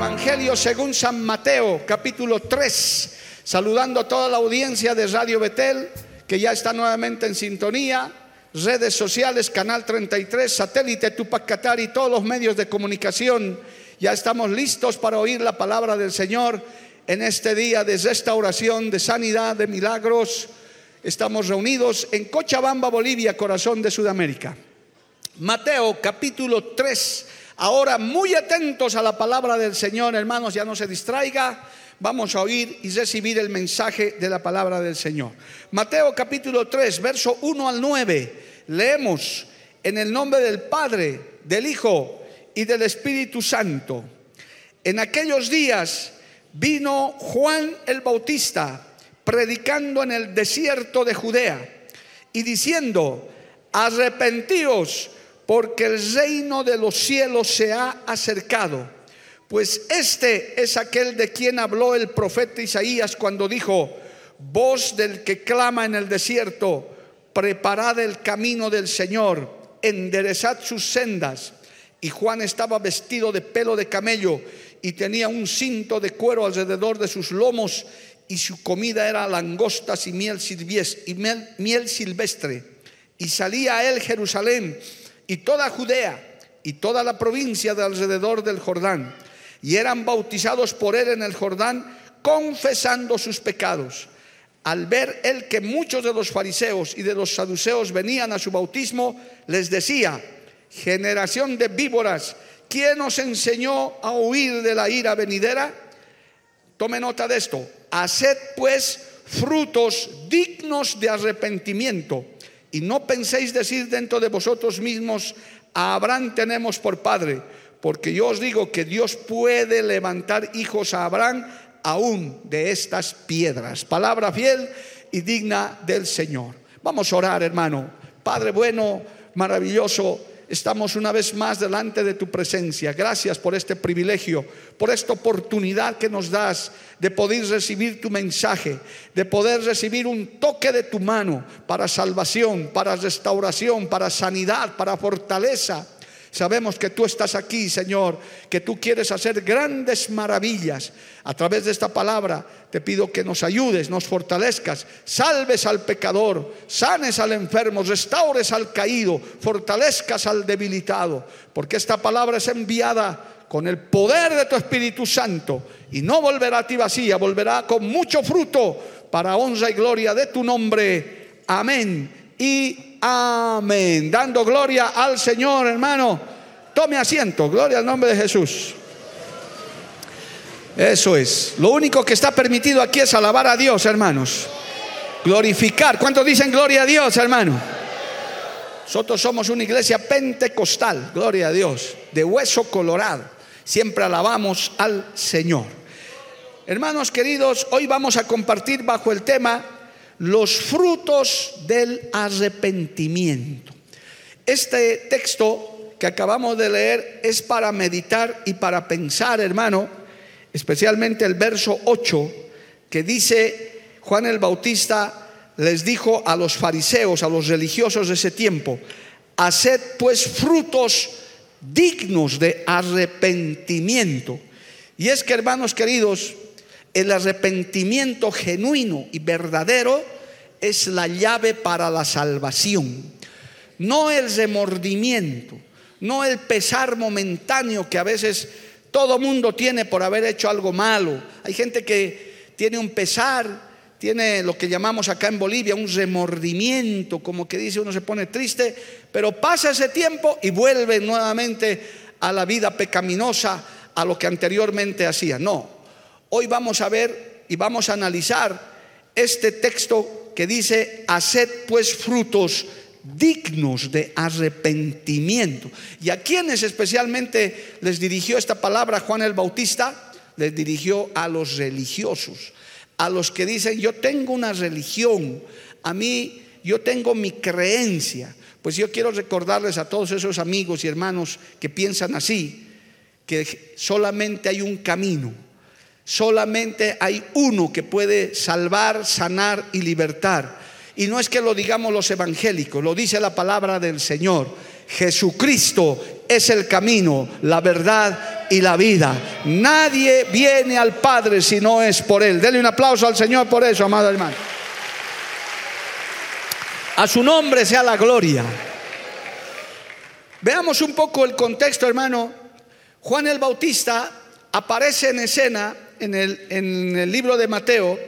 Evangelio según San Mateo, capítulo 3, saludando a toda la audiencia de Radio Betel, que ya está nuevamente en sintonía, redes sociales, Canal 33, satélite Tupac Qatar y todos los medios de comunicación. Ya estamos listos para oír la palabra del Señor en este día de restauración, de sanidad, de milagros. Estamos reunidos en Cochabamba, Bolivia, corazón de Sudamérica. Mateo capítulo 3 Ahora muy atentos a la palabra del Señor, hermanos, ya no se distraiga. Vamos a oír y recibir el mensaje de la palabra del Señor. Mateo capítulo 3, verso 1 al 9. Leemos en el nombre del Padre, del Hijo y del Espíritu Santo. En aquellos días vino Juan el Bautista predicando en el desierto de Judea y diciendo, arrepentíos porque el reino de los cielos se ha acercado. Pues este es aquel de quien habló el profeta Isaías cuando dijo, voz del que clama en el desierto, preparad el camino del Señor, enderezad sus sendas. Y Juan estaba vestido de pelo de camello y tenía un cinto de cuero alrededor de sus lomos y su comida era langostas y miel, silvestre. Y salía a él Jerusalén y toda Judea y toda la provincia de alrededor del Jordán, y eran bautizados por él en el Jordán, confesando sus pecados. Al ver él que muchos de los fariseos y de los saduceos venían a su bautismo, les decía, generación de víboras, ¿quién os enseñó a huir de la ira venidera? Tome nota de esto, haced pues frutos dignos de arrepentimiento y no penséis decir dentro de vosotros mismos, a Abraham tenemos por padre, porque yo os digo que Dios puede levantar hijos a Abraham aún de estas piedras. Palabra fiel y digna del Señor. Vamos a orar, hermano. Padre bueno, maravilloso estamos una vez más delante de tu presencia. Gracias por este privilegio, por esta oportunidad que nos das de poder recibir tu mensaje, de poder recibir un toque de tu mano para salvación, para restauración, para sanidad, para fortaleza Sabemos que tú estás aquí, Señor, que tú quieres hacer grandes maravillas. A través de esta palabra te pido que nos ayudes, nos fortalezcas, salves al pecador, sanes al enfermo, restaures al caído, fortalezcas al debilitado, porque esta palabra es enviada con el poder de tu Espíritu Santo y no volverá a ti vacía, volverá con mucho fruto para honra y gloria de tu nombre. Amén y Amén. Dando gloria al Señor, hermano. Tome asiento. Gloria al nombre de Jesús. Eso es. Lo único que está permitido aquí es alabar a Dios, hermanos. Glorificar. ¿Cuántos dicen gloria a Dios, hermano? Nosotros somos una iglesia pentecostal, gloria a Dios, de hueso colorado. Siempre alabamos al Señor. Hermanos queridos, hoy vamos a compartir bajo el tema los frutos del arrepentimiento. Este texto que acabamos de leer es para meditar y para pensar, hermano, especialmente el verso 8, que dice, Juan el Bautista les dijo a los fariseos, a los religiosos de ese tiempo, haced pues frutos dignos de arrepentimiento. Y es que, hermanos queridos, el arrepentimiento genuino y verdadero es la llave para la salvación. No el remordimiento, no el pesar momentáneo que a veces todo mundo tiene por haber hecho algo malo. Hay gente que tiene un pesar, tiene lo que llamamos acá en Bolivia un remordimiento, como que dice uno se pone triste, pero pasa ese tiempo y vuelve nuevamente a la vida pecaminosa, a lo que anteriormente hacía. No, Hoy vamos a ver y vamos a analizar este texto que dice, haced pues frutos dignos de arrepentimiento. ¿Y a quienes especialmente les dirigió esta palabra Juan el Bautista? Les dirigió a los religiosos, a los que dicen, yo tengo una religión, a mí yo tengo mi creencia. Pues yo quiero recordarles a todos esos amigos y hermanos que piensan así, que solamente hay un camino, solamente hay uno que puede salvar, sanar y libertar. Y no es que lo digamos los evangélicos, lo dice la palabra del Señor. Jesucristo es el camino, la verdad y la vida. Nadie viene al Padre si no es por Él. Dele un aplauso al Señor por eso, amado hermano. A su nombre sea la gloria. Veamos un poco el contexto, hermano. Juan el Bautista aparece en escena en el, libro de Mateo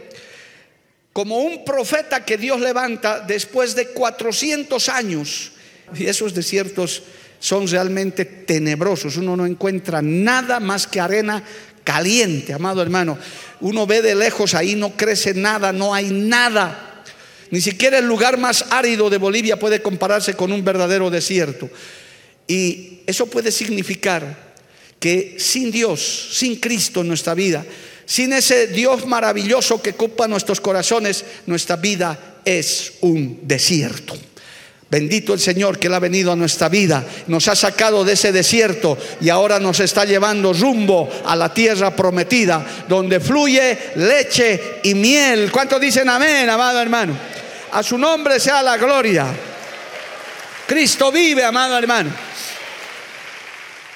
como un profeta que Dios levanta después de 400 años. Y esos desiertos son realmente tenebrosos. Uno no encuentra nada más que arena caliente, amado hermano. Uno ve de lejos ahí, no crece nada, no hay nada. Ni siquiera el lugar más árido de Bolivia puede compararse con un verdadero desierto. Y eso puede significar que sin Dios, sin Cristo en nuestra vida, sin ese Dios maravilloso que ocupa nuestros corazones, nuestra vida es un desierto. Bendito el Señor que Él ha venido a nuestra vida, nos ha sacado de ese desierto y ahora nos está llevando rumbo a la tierra prometida, donde fluye leche y miel. ¿Cuántos dicen amén, amado hermano? A su nombre sea la gloria. Cristo vive, amado hermano.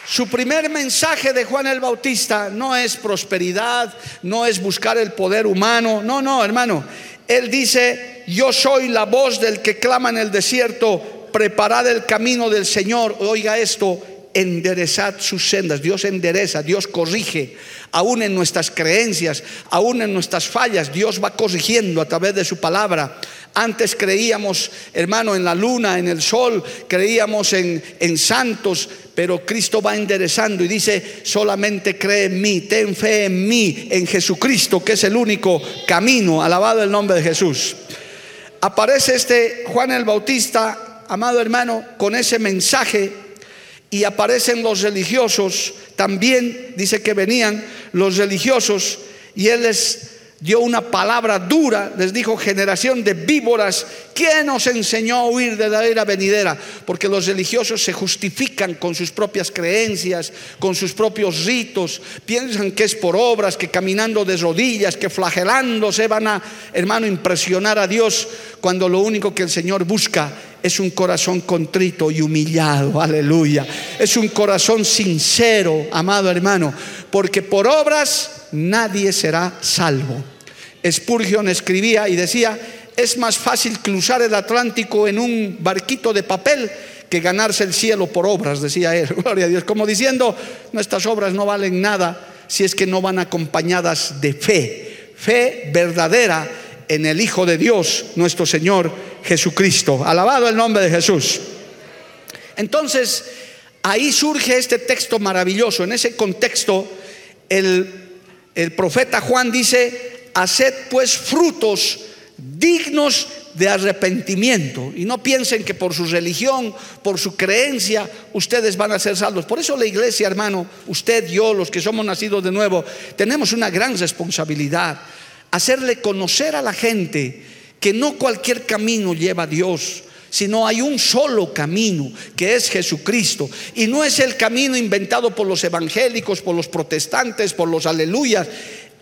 Su primer mensaje de Juan el Bautista no es prosperidad, no es buscar el poder humano, no, no, hermano. Él dice, yo soy la voz del que clama en el desierto, preparad el camino del Señor. Oiga esto, enderezad sus sendas. Dios endereza, Dios corrige, aún en nuestras creencias, aún en nuestras fallas, Dios va corrigiendo a través de su palabra. Antes creíamos, hermano, en la luna, en el sol, creíamos en, en santos, pero Cristo va enderezando y dice, solamente cree en mí, ten fe en mí, en Jesucristo, que es el único camino. Alabado el nombre de Jesús. Aparece este Juan el Bautista, amado hermano, con ese mensaje y aparecen los religiosos, también dice que venían los religiosos y él les dio una palabra dura, les dijo generación de víboras, ¿quién nos enseñó a huir de la era venidera? Porque los religiosos se justifican con sus propias creencias, con sus propios ritos, piensan que es por obras, que caminando de rodillas, que flagelándose van a, hermano, impresionar a Dios, cuando lo único que el Señor busca es un corazón contrito y humillado, aleluya. Es un corazón sincero, amado hermano, porque por obras nadie será salvo. Spurgeon escribía y decía, es más fácil cruzar el Atlántico en un barquito de papel que ganarse el cielo por obras, decía él, gloria a Dios, como diciendo, nuestras obras no valen nada si es que no van acompañadas de fe, fe verdadera en el Hijo de Dios, nuestro Señor Jesucristo. Alabado el nombre de Jesús. Entonces, ahí surge este texto maravilloso. En ese contexto, el el profeta Juan dice, haced pues frutos dignos de arrepentimiento. Y no piensen que por su religión, por su creencia, ustedes van a ser salvos. Por eso la iglesia, hermano, usted, yo, los que somos nacidos de nuevo, tenemos una gran responsabilidad. Hacerle conocer a la gente que no cualquier camino lleva a Dios sino hay un solo camino, que es Jesucristo. Y no es el camino inventado por los evangélicos, por los protestantes, por los aleluyas.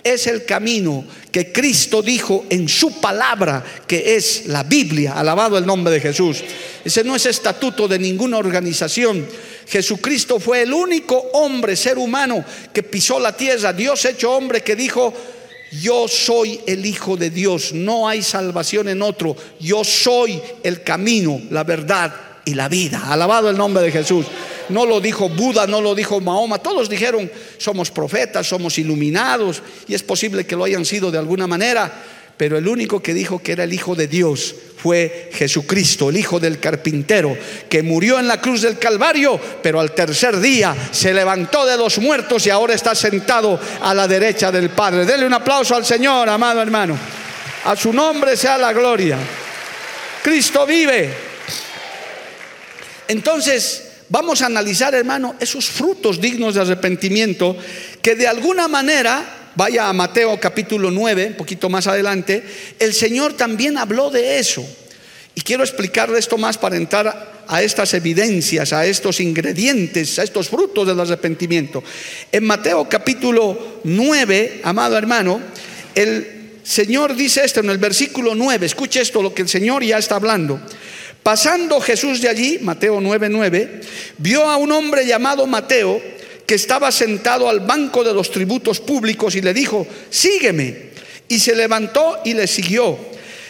Es el camino que Cristo dijo en su palabra, que es la Biblia. Alabado el nombre de Jesús. Ese no es estatuto de ninguna organización. Jesucristo fue el único hombre, ser humano, que pisó la tierra. Dios hecho hombre que dijo, yo soy el Hijo de Dios, no hay salvación en otro, yo soy el camino, la verdad y la vida. Alabado el nombre de Jesús. No lo dijo Buda, no lo dijo Mahoma, todos dijeron, somos profetas, somos iluminados, y es posible que lo hayan sido de alguna manera, pero el único que dijo que era el Hijo de Dios fue Jesucristo, el Hijo del carpintero, que murió en la cruz del Calvario, pero al tercer día se levantó de los muertos y ahora está sentado a la derecha del Padre. Dele un aplauso al Señor, amado hermano. A su nombre sea la gloria. Cristo vive. Entonces, vamos a analizar, hermano, esos frutos dignos de arrepentimiento que de alguna manera, vaya a Mateo capítulo 9, un poquito más adelante, el Señor también habló de eso. Y quiero explicarle esto más para entrar a estas evidencias, a estos ingredientes, a estos frutos del arrepentimiento. En Mateo capítulo 9, amado hermano, el Señor dice esto en el versículo 9, escuche esto, lo que el Señor ya está hablando. Pasando Jesús de allí, Mateo 9:9, vio a un hombre llamado Mateo que estaba sentado al banco de los tributos públicos y le dijo, sígueme. Y se levantó y le siguió.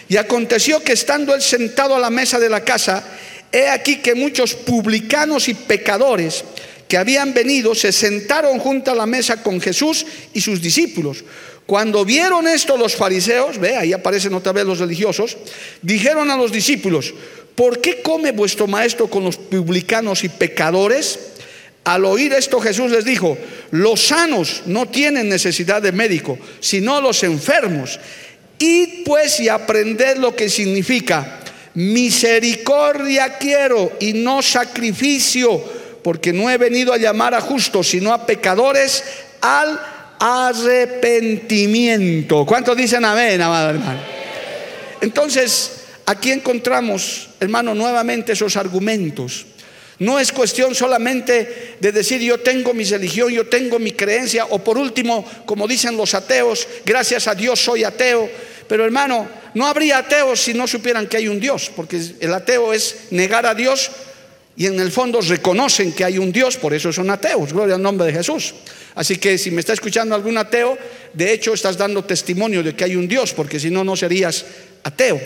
Y aconteció que estando él sentado a la mesa de la casa, he aquí que muchos publicanos y pecadores que habían venido se sentaron junto a la mesa con Jesús y sus discípulos. Cuando vieron esto los fariseos, ve, ahí aparecen otra vez los religiosos, dijeron a los discípulos, ¿por qué come vuestro maestro con los publicanos y pecadores? Al oír esto Jesús les dijo, los sanos no tienen necesidad de médico, sino los enfermos. Id pues y aprended lo que significa, misericordia quiero y no sacrificio, porque no he venido a llamar a justos, sino a pecadores al arrepentimiento. ¿Cuántos dicen amén, amado hermano? Entonces, Aquí encontramos, hermano, nuevamente esos argumentos. No es cuestión solamente de decir yo tengo mi religión, yo tengo mi creencia, o por último, como dicen los ateos, gracias a Dios soy ateo. Pero hermano, no habría ateos si no supieran que hay un Dios, porque el ateo es negar a Dios y en el fondo reconocen que hay un Dios, por eso son ateos, gloria al nombre de Jesús. Así que si me está escuchando algún ateo, de hecho estás dando testimonio de que hay un Dios, porque si no, no serías ateo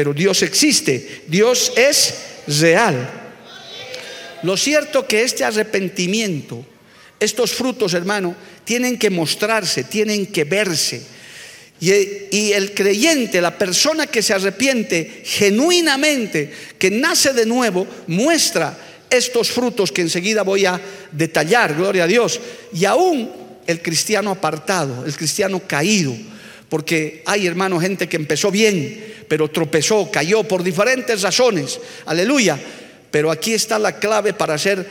pero Dios existe, Dios es real. Lo cierto que este arrepentimiento, estos frutos, hermano, tienen que mostrarse, tienen que verse. Y, el creyente, la persona que se arrepiente genuinamente, que nace de nuevo, muestra estos frutos que enseguida voy a detallar, gloria a Dios. Y aún el cristiano apartado, el cristiano caído, porque hay, hermano, gente que empezó bien, pero tropezó, cayó por diferentes razones. Aleluya. Pero aquí está la clave para hacer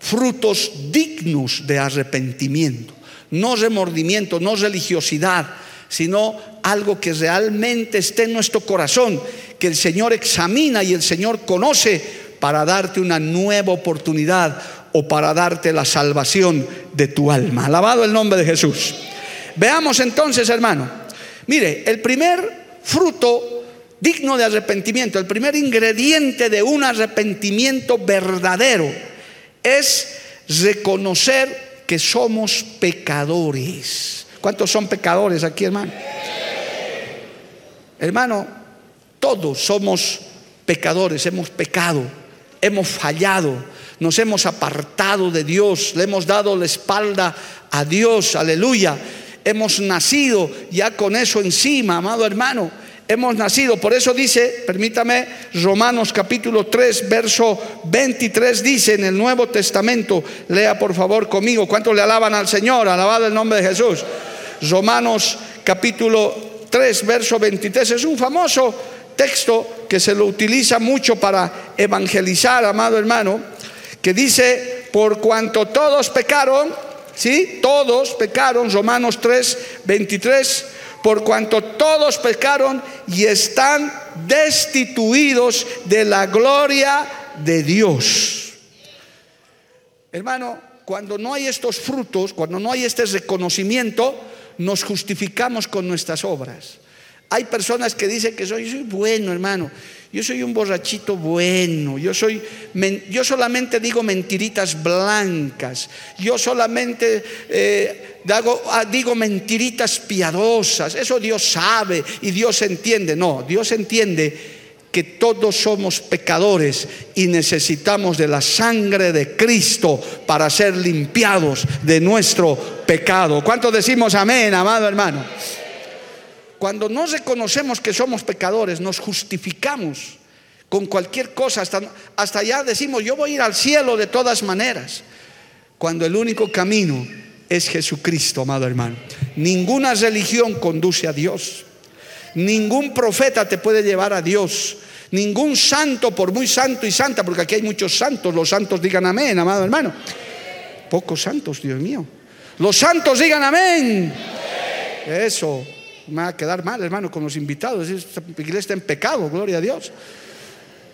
frutos dignos de arrepentimiento. No remordimiento, no religiosidad, sino algo que realmente esté en nuestro corazón, que el Señor examina y el Señor conoce para darte una nueva oportunidad o para darte la salvación de tu alma. Alabado el nombre de Jesús. Veamos entonces, hermano. Mire, el primer fruto digno de arrepentimiento, el primer ingrediente de un arrepentimiento verdadero es reconocer que somos pecadores. ¿Cuántos son pecadores aquí, hermano? Hermano, todos somos pecadores, hemos pecado, hemos fallado, nos hemos apartado de Dios, le hemos dado la espalda a Dios, aleluya. Hemos nacido ya con eso encima, amado hermano hemos nacido. Por eso dice, permítame, Romanos capítulo 3, verso 23 dice en el Nuevo Testamento, lea por favor conmigo, ¿cuántos le alaban al Señor? Alabado el nombre de Jesús. Romanos capítulo 3, verso 23 es un famoso texto que se lo utiliza mucho para evangelizar, amado hermano, que dice, por cuanto todos pecaron, ¿sí? Todos pecaron, Romanos 3, 23 por cuanto todos pecaron y están destituidos de la gloria de Dios. Hermano, cuando no hay estos frutos, cuando no hay este reconocimiento, nos justificamos con nuestras obras. Hay personas que dicen que soy, soy bueno, hermano. Yo soy un borrachito bueno, yo soy yo solamente digo mentiritas blancas, yo solamente eh, ah, digo mentiritas piadosas, eso Dios sabe y Dios entiende. No, Dios entiende que todos somos pecadores y necesitamos de la sangre de Cristo para ser limpiados de nuestro pecado. ¿Cuántos decimos amén, amado hermano? Cuando no reconocemos que somos pecadores, nos justificamos con cualquier cosa, hasta, hasta allá decimos, yo voy a ir al cielo de todas maneras, cuando el único camino es Jesucristo, amado hermano. Ninguna religión conduce a Dios. Ningún profeta te puede llevar a Dios. Ningún santo, por muy santo y santa, porque aquí hay muchos santos, los santos digan amén, amado hermano. Pocos santos, Dios mío. Los santos digan amén. Eso, me va a quedar mal, hermano, con los invitados. Esta iglesia está en pecado, gloria a Dios.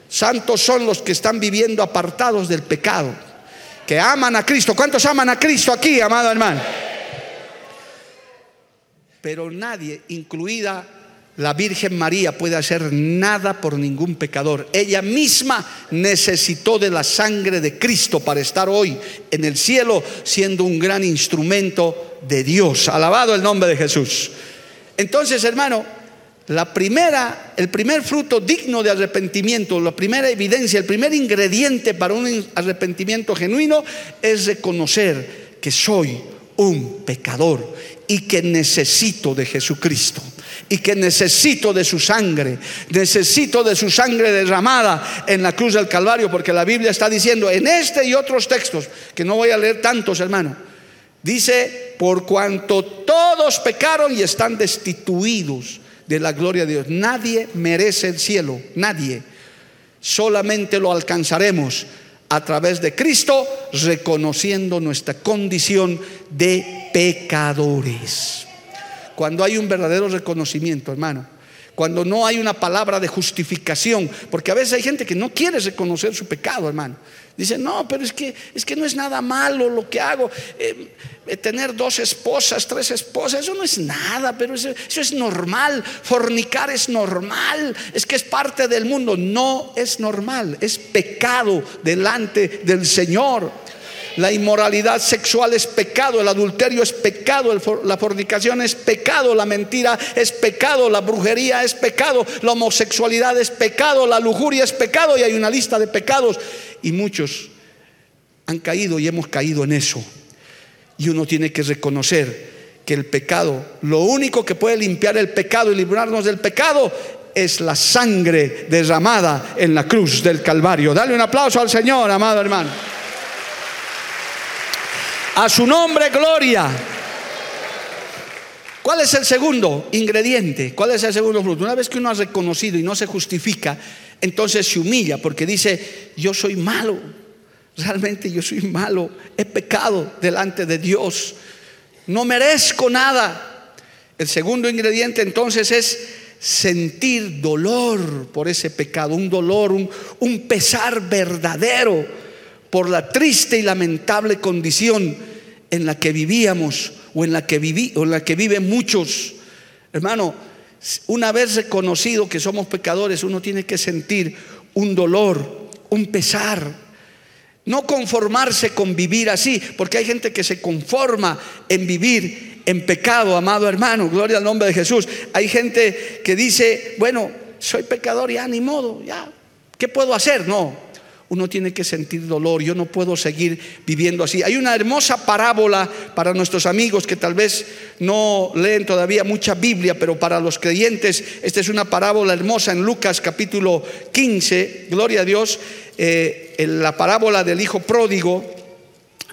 Santos son los que están viviendo apartados del pecado, que aman a Cristo. ¿Cuántos aman a Cristo aquí, amado hermano? Pero nadie, incluida la Virgen María puede hacer nada por ningún pecador. Ella misma necesitó de la sangre de Cristo para estar hoy en el cielo siendo un gran instrumento de Dios. Alabado el nombre de Jesús. Entonces, hermano, la primera, el primer fruto digno de arrepentimiento, la primera evidencia, el primer ingrediente para un arrepentimiento genuino es reconocer que soy un pecador y que necesito de Jesucristo y que necesito de su sangre, necesito de su sangre derramada en la cruz del Calvario, porque la Biblia está diciendo en este y otros textos, que no voy a leer tantos, hermano, dice, por cuanto todos pecaron y están destituidos de la gloria de Dios. Nadie merece el cielo, nadie. Solamente lo alcanzaremos a través de Cristo, reconociendo nuestra condición de pecadores. Cuando hay un verdadero reconocimiento, hermano, cuando no hay una palabra de justificación, porque a veces hay gente que no quiere reconocer su pecado, hermano. Dice, no, pero es que, es que no es nada malo lo que hago. Eh, eh, tener dos esposas, tres esposas, eso no es nada, pero eso, eso es normal. Fornicar es normal, es que es parte del mundo. No es normal, es pecado delante del Señor. La inmoralidad sexual es pecado, el adulterio es pecado, la fornicación es pecado, la mentira es pecado, la brujería es pecado, la homosexualidad es pecado, la lujuria es pecado y hay una lista de pecados y muchos han caído y hemos caído en eso. Y uno tiene que reconocer que el pecado, lo único que puede limpiar el pecado y librarnos del pecado es la sangre derramada en la cruz del Calvario. Dale un aplauso al Señor, amado hermano. A su nombre, gloria. ¿Cuál es el segundo ingrediente? ¿Cuál es el segundo fruto? Una vez que uno ha reconocido y no se justifica, entonces se humilla porque dice, yo soy malo, realmente yo soy malo, he pecado delante de Dios, no merezco nada. El segundo ingrediente entonces es sentir dolor por ese pecado, un dolor, un, un pesar verdadero por la triste y lamentable condición en la que vivíamos o en la que, viví, o en la que viven muchos. Hermano, una vez reconocido que somos pecadores, uno tiene que sentir un dolor, un pesar. No conformarse con vivir así, porque hay gente que se conforma en vivir en pecado, amado hermano, gloria al nombre de Jesús. Hay gente que dice, bueno, soy pecador, ya ni modo, ya, ¿qué puedo hacer? No, uno tiene que sentir dolor. Yo no puedo seguir viviendo así. Hay una hermosa parábola para nuestros amigos que tal vez no leen todavía mucha Biblia, pero para los creyentes esta es una parábola hermosa en Lucas capítulo 15, gloria a Dios, eh, la parábola del hijo pródigo.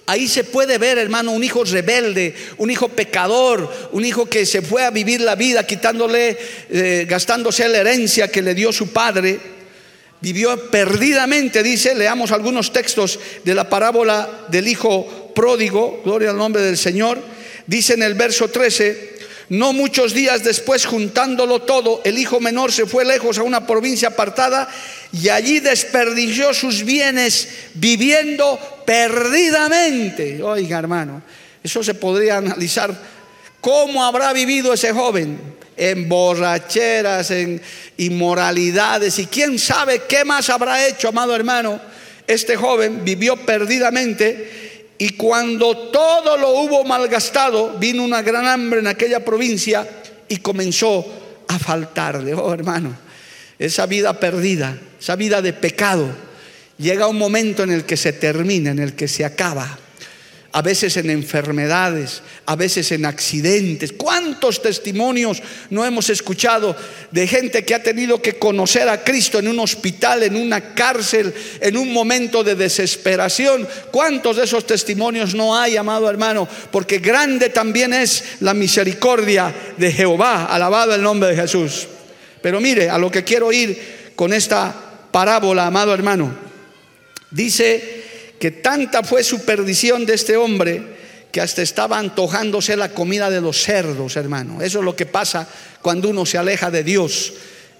Ahí se puede ver, hermano, un hijo rebelde, un hijo pecador, un hijo que se fue a vivir la vida quitándole, eh, gastándose la herencia que le dio su padre vivió perdidamente, dice, leamos algunos textos de la parábola del hijo pródigo, gloria al nombre del Señor, dice en el verso 13, no muchos días después, juntándolo todo, el hijo menor se fue lejos a una provincia apartada y allí desperdició sus bienes viviendo perdidamente. Oiga, hermano, eso se podría analizar. ¿Cómo habrá vivido ese joven? En borracheras, en inmoralidades y quién sabe qué más habrá hecho, amado hermano. Este joven vivió perdidamente y cuando todo lo hubo malgastado, vino una gran hambre en aquella provincia y comenzó a faltarle. Oh hermano, esa vida perdida, esa vida de pecado, llega un momento en el que se termina, en el que se acaba a veces en enfermedades, a veces en accidentes. ¿Cuántos testimonios no hemos escuchado de gente que ha tenido que conocer a Cristo en un hospital, en una cárcel, en un momento de desesperación? ¿Cuántos de esos testimonios no hay, amado hermano? Porque grande también es la misericordia de Jehová. Alabado el nombre de Jesús. Pero mire, a lo que quiero ir con esta parábola, amado hermano. Dice que tanta fue su perdición de este hombre que hasta estaba antojándose la comida de los cerdos, hermano. Eso es lo que pasa cuando uno se aleja de Dios.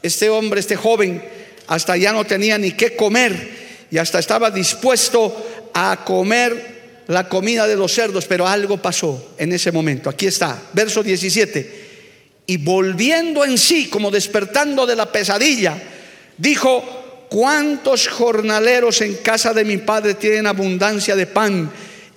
Este hombre, este joven, hasta ya no tenía ni qué comer y hasta estaba dispuesto a comer la comida de los cerdos, pero algo pasó en ese momento. Aquí está, verso 17. Y volviendo en sí, como despertando de la pesadilla, dijo, ¿cuántos jornaleros en casa de mi padre tienen abundancia de pan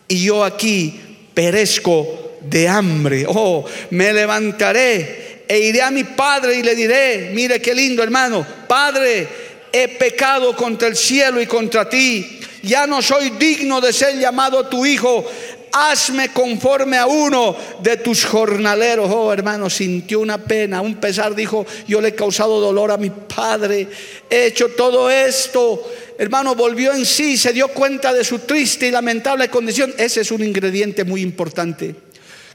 y yo aquí perezco de hambre? Oh, me levantaré e iré a mi padre y le diré, mire qué lindo hermano, Padre, he pecado contra el cielo y contra ti. Ya no soy digno de ser llamado tu hijo, hazme conforme a uno de tus jornaleros. Oh, hermano, sintió una pena, un pesar, dijo, yo le he causado dolor a mi padre, he hecho todo esto. Hermano, volvió en sí, se dio cuenta de su triste y lamentable condición. Ese es un ingrediente muy importante,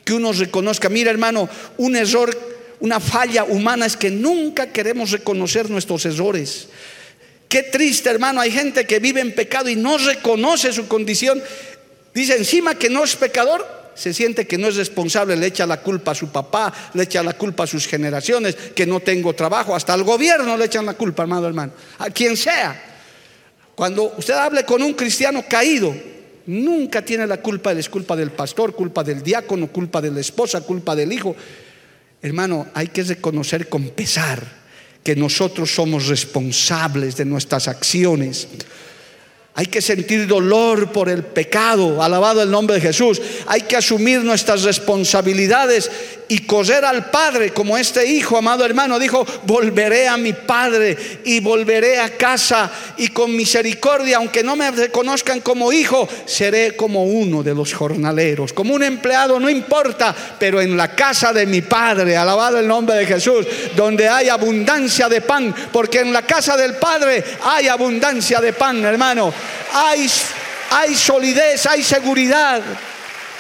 que uno reconozca. Mira, hermano, un error, una falla humana es que nunca queremos reconocer nuestros errores. Qué triste, hermano. Hay gente que vive en pecado y no reconoce su condición. Dice encima que no es pecador, se siente que no es responsable, le echa la culpa a su papá, le echa la culpa a sus generaciones, que no tengo trabajo, hasta al gobierno le echan la culpa, hermano, hermano, a quien sea. Cuando usted hable con un cristiano caído, nunca tiene la culpa, es culpa del pastor, culpa del diácono, culpa de la esposa, culpa del hijo. Hermano, hay que reconocer con pesar que nosotros somos responsables de nuestras acciones. Hay que sentir dolor por el pecado, alabado el nombre de Jesús. Hay que asumir nuestras responsabilidades y correr al Padre como este hijo, amado hermano, dijo, volveré a mi Padre y volveré a casa y con misericordia, aunque no me reconozcan como hijo, seré como uno de los jornaleros, como un empleado, no importa, pero en la casa de mi Padre, alabado el nombre de Jesús, donde hay abundancia de pan, porque en la casa del Padre hay abundancia de pan, hermano, hay, hay solidez, hay seguridad.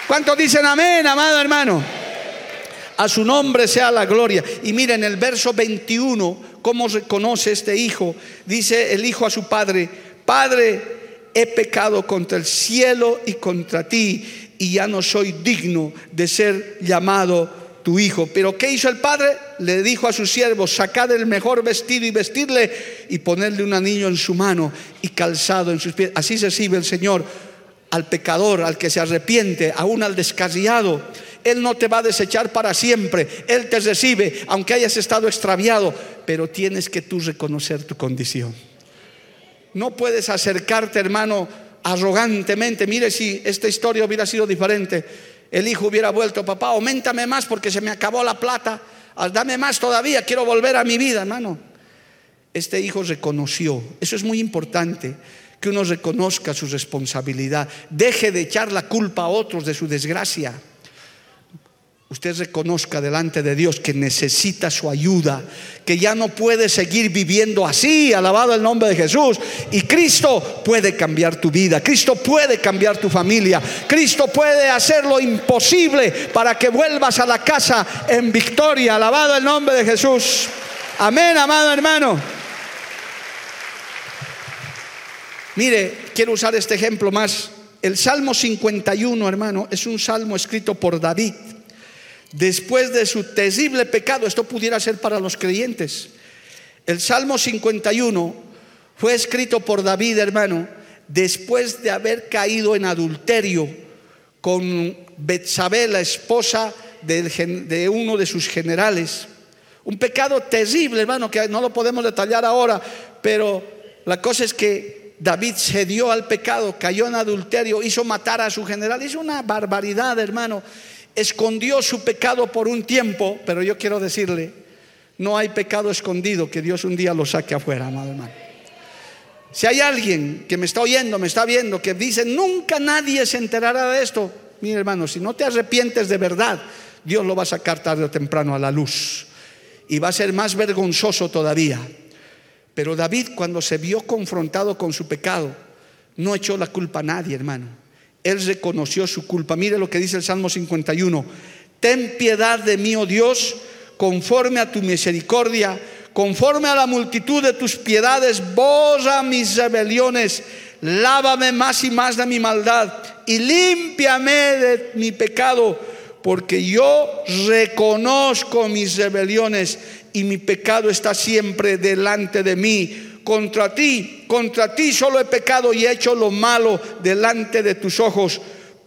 ¿Cuántos dicen amén, amado hermano? A su nombre sea la gloria. Y miren el verso 21, cómo reconoce este hijo. Dice el hijo a su padre, Padre, he pecado contra el cielo y contra ti, y ya no soy digno de ser llamado tu hijo. Pero ¿qué hizo el padre? Le dijo a sus siervos, sacad el mejor vestido y vestirle y ponerle un anillo en su mano y calzado en sus pies. Así se sirve el Señor al pecador, al que se arrepiente, aún al descarriado. Él no te va a desechar para siempre. Él te recibe, aunque hayas estado extraviado, pero tienes que tú reconocer tu condición. No puedes acercarte, hermano, arrogantemente. Mire si esta historia hubiera sido diferente. El hijo hubiera vuelto, papá, aumentame más porque se me acabó la plata. Ah, dame más todavía, quiero volver a mi vida, hermano. Este hijo reconoció, eso es muy importante, que uno reconozca su responsabilidad, deje de echar la culpa a otros de su desgracia usted reconozca delante de Dios que necesita su ayuda, que ya no puede seguir viviendo así, alabado el nombre de Jesús. Y Cristo puede cambiar tu vida, Cristo puede cambiar tu familia, Cristo puede hacer lo imposible para que vuelvas a la casa en victoria, alabado el nombre de Jesús. Amén, amado hermano. Mire, quiero usar este ejemplo más. El Salmo 51, hermano, es un salmo escrito por David después de su terrible pecado, esto pudiera ser para los creyentes. El Salmo 51 fue escrito por David, hermano, después de haber caído en adulterio con Betsabé, la esposa de uno de sus generales. Un pecado terrible, hermano, que no lo podemos detallar ahora, pero la cosa es que David cedió al pecado, cayó en adulterio, hizo matar a su general, hizo una barbaridad, hermano escondió su pecado por un tiempo, pero yo quiero decirle, no hay pecado escondido que Dios un día lo saque afuera, amado hermano. Si hay alguien que me está oyendo, me está viendo, que dice, nunca nadie se enterará de esto, mire hermano, si no te arrepientes de verdad, Dios lo va a sacar tarde o temprano a la luz. Y va a ser más vergonzoso todavía. Pero David cuando se vio confrontado con su pecado, no echó la culpa a nadie, hermano. Él reconoció su culpa. Mire lo que dice el Salmo 51. Ten piedad de mí, oh Dios, conforme a tu misericordia, conforme a la multitud de tus piedades, borra mis rebeliones, lávame más y más de mi maldad y límpiame de mi pecado, porque yo reconozco mis rebeliones y mi pecado está siempre delante de mí. Contra ti, contra ti solo he pecado y he hecho lo malo delante de tus ojos,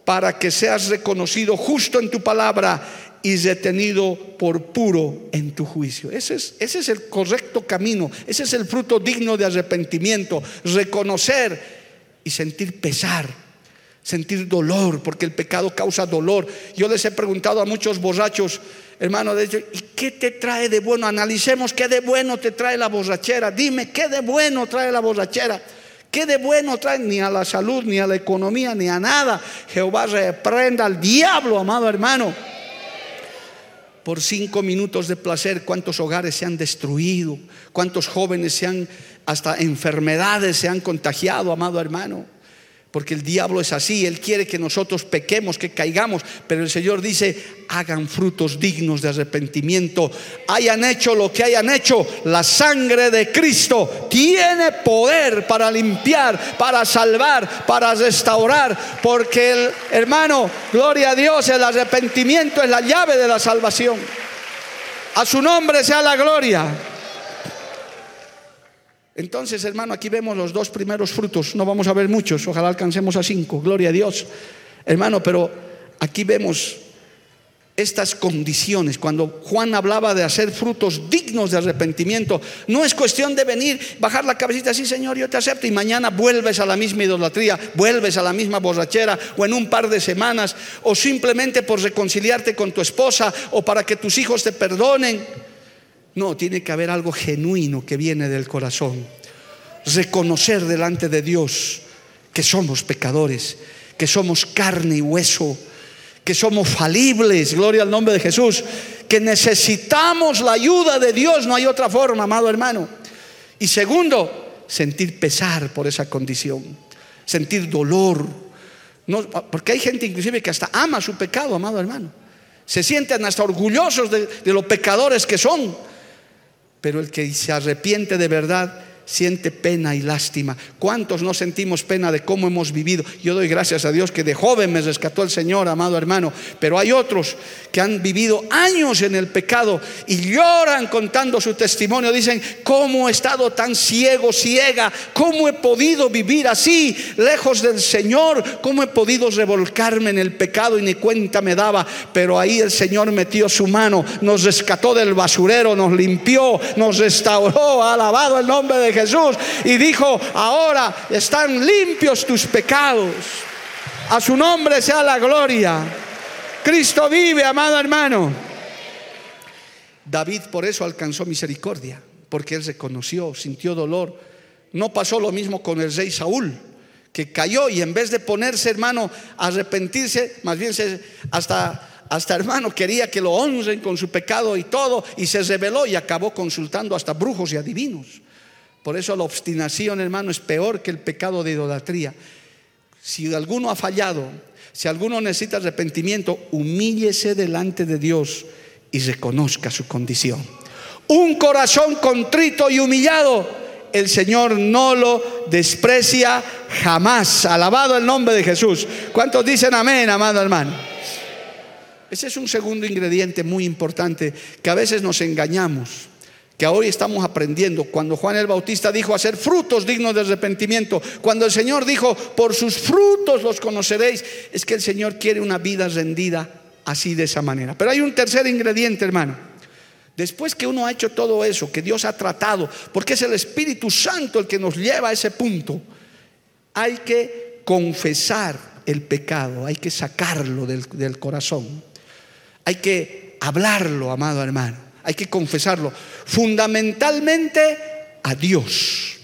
para que seas reconocido justo en tu palabra y detenido por puro en tu juicio. Ese es, ese es el correcto camino, ese es el fruto digno de arrepentimiento, reconocer y sentir pesar, sentir dolor, porque el pecado causa dolor. Yo les he preguntado a muchos borrachos, hermano, de hecho, ¿y qué te trae de bueno? Analicemos qué de bueno te trae la borrachera. Dime, ¿qué de bueno trae la borrachera? ¿Qué de bueno trae? Ni a la salud, ni a la economía, ni a nada. Jehová reprenda al diablo, amado hermano por cinco minutos de placer, cuántos hogares se han destruido, cuántos jóvenes se han, hasta enfermedades se han contagiado, amado hermano. Porque el diablo es así, Él quiere que nosotros pequemos, que caigamos, pero el Señor dice, hagan frutos dignos de arrepentimiento, hayan hecho lo que hayan hecho, la sangre de Cristo tiene poder para limpiar, para salvar, para restaurar, porque el hermano, gloria a Dios, el arrepentimiento es la llave de la salvación. A su nombre sea la gloria. Entonces, hermano, aquí vemos los dos primeros frutos. No vamos a ver muchos, ojalá alcancemos a cinco. Gloria a Dios. Hermano, pero aquí vemos estas condiciones. Cuando Juan hablaba de hacer frutos dignos de arrepentimiento, no es cuestión de venir, bajar la cabecita así, Señor, yo te acepto, y mañana vuelves a la misma idolatría, vuelves a la misma borrachera, o en un par de semanas, o simplemente por reconciliarte con tu esposa, o para que tus hijos te perdonen. No, tiene que haber algo genuino que viene del corazón. Reconocer delante de Dios que somos pecadores, que somos carne y hueso, que somos falibles, gloria al nombre de Jesús, que necesitamos la ayuda de Dios, no hay otra forma, amado hermano. Y segundo, sentir pesar por esa condición, sentir dolor. No, porque hay gente inclusive que hasta ama su pecado, amado hermano. Se sienten hasta orgullosos de, de los pecadores que son pero el que se arrepiente de verdad siente pena y lástima. ¿Cuántos no sentimos pena de cómo hemos vivido? Yo doy gracias a Dios que de joven me rescató el Señor, amado hermano, pero hay otros que han vivido años en el pecado y lloran contando su testimonio. Dicen, ¿cómo he estado tan ciego, ciega? ¿Cómo he podido vivir así, lejos del Señor? ¿Cómo he podido revolcarme en el pecado y ni cuenta me daba? Pero ahí el Señor metió su mano, nos rescató del basurero, nos limpió, nos restauró, alabado el nombre de Jesús y dijo, ahora están limpios tus pecados. A su nombre sea la gloria. Cristo vive, amado hermano. David por eso alcanzó misericordia, porque él reconoció, sintió dolor. No pasó lo mismo con el rey Saúl, que cayó y en vez de ponerse, hermano, a arrepentirse, más bien se, hasta hasta hermano quería que lo honren con su pecado y todo, y se rebeló y acabó consultando hasta brujos y adivinos. Por eso la obstinación, hermano, es peor que el pecado de idolatría. Si alguno ha fallado, si alguno necesita arrepentimiento, humíllese delante de Dios y reconozca su condición. Un corazón contrito y humillado, el Señor no lo desprecia jamás. Alabado el nombre de Jesús. ¿Cuántos dicen amén, amado hermano? Ese es un segundo ingrediente muy importante que a veces nos engañamos que hoy estamos aprendiendo. Cuando Juan el Bautista dijo hacer frutos dignos de arrepentimiento, cuando el Señor dijo, por sus frutos los conoceréis, es que el Señor quiere una vida rendida así de esa manera. Pero hay un tercer ingrediente, hermano. Después que uno ha hecho todo eso, que Dios ha tratado, porque es el Espíritu Santo el que nos lleva a ese punto, hay que confesar el pecado, hay que sacarlo del, del corazón, hay que hablarlo, amado hermano hay que confesarlo. Fundamentalmente a Dios.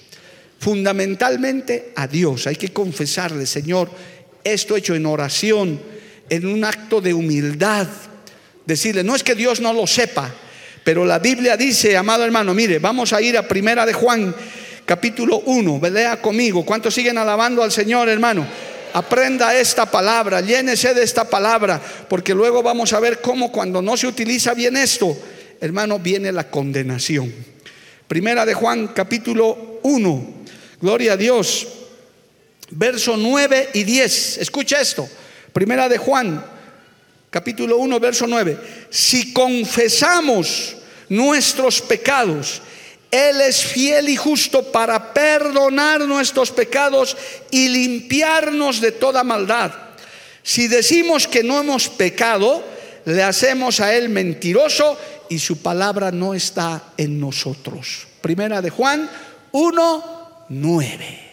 Fundamentalmente a Dios. Hay que confesarle, Señor, esto hecho en oración, en un acto de humildad. Decirle, no es que Dios no lo sepa, pero la Biblia dice, amado hermano, mire, vamos a ir a Primera de Juan, capítulo 1, lea conmigo. ¿Cuántos siguen alabando al Señor, hermano? Aprenda esta palabra, llénese de esta palabra, porque luego vamos a ver cómo cuando no se utiliza bien esto, hermano, viene la condenación. Primera de Juan capítulo 1. Gloria a Dios. Verso 9 y 10. Escucha esto. Primera de Juan capítulo 1, verso 9. Si confesamos nuestros pecados, Él es fiel y justo para perdonar nuestros pecados y limpiarnos de toda maldad. Si decimos que no hemos pecado, le hacemos a Él mentiroso y su palabra no está en nosotros. Primera de Juan 1, 9.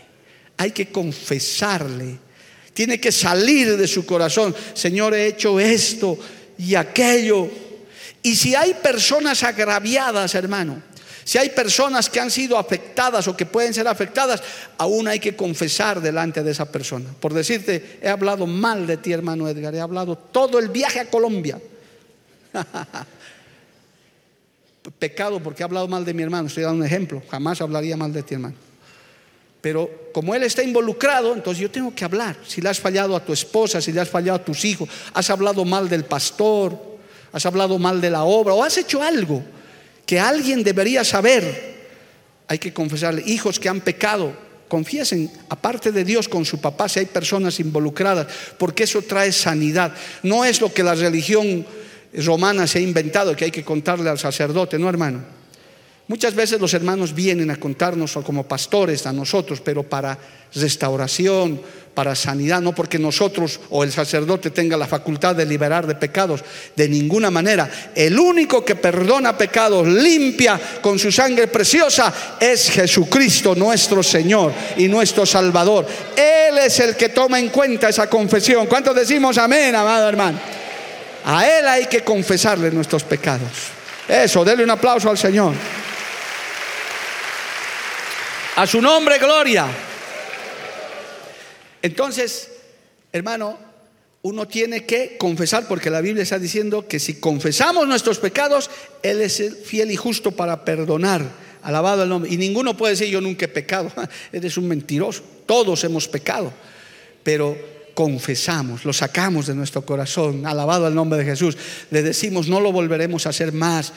Hay que confesarle. Tiene que salir de su corazón. Señor, he hecho esto y aquello. Y si hay personas agraviadas, hermano, si hay personas que han sido afectadas o que pueden ser afectadas, aún hay que confesar delante de esa persona. Por decirte, he hablado mal de ti, hermano Edgar, he hablado todo el viaje a Colombia. pecado porque ha hablado mal de mi hermano. Estoy dando un ejemplo. Jamás hablaría mal de ti, hermano. Pero como él está involucrado, entonces yo tengo que hablar. Si le has fallado a tu esposa, si le has fallado a tus hijos, has hablado mal del pastor, has hablado mal de la obra o has hecho algo que alguien debería saber, hay que confesarle. Hijos que han pecado, confiesen, aparte de Dios, con su papá, si hay personas involucradas, porque eso trae sanidad. No es lo que la religión romana se ha inventado que hay que contarle al sacerdote, no hermano. Muchas veces los hermanos vienen a contarnos como pastores a nosotros, pero para restauración, para sanidad, no porque nosotros o el sacerdote tenga la facultad de liberar de pecados, de ninguna manera. El único que perdona pecados, limpia con su sangre preciosa, es Jesucristo nuestro Señor y nuestro Salvador. Él es el que toma en cuenta esa confesión. ¿Cuántos decimos amén, amado hermano? A Él hay que confesarle nuestros pecados. Eso, denle un aplauso al Señor. A su nombre, gloria. Entonces, hermano, uno tiene que confesar, porque la Biblia está diciendo que si confesamos nuestros pecados, Él es fiel y justo para perdonar. Alabado el nombre. Y ninguno puede decir yo nunca he pecado. Eres un mentiroso. Todos hemos pecado. Pero confesamos, lo sacamos de nuestro corazón, alabado el nombre de Jesús, le decimos, no lo volveremos a hacer más.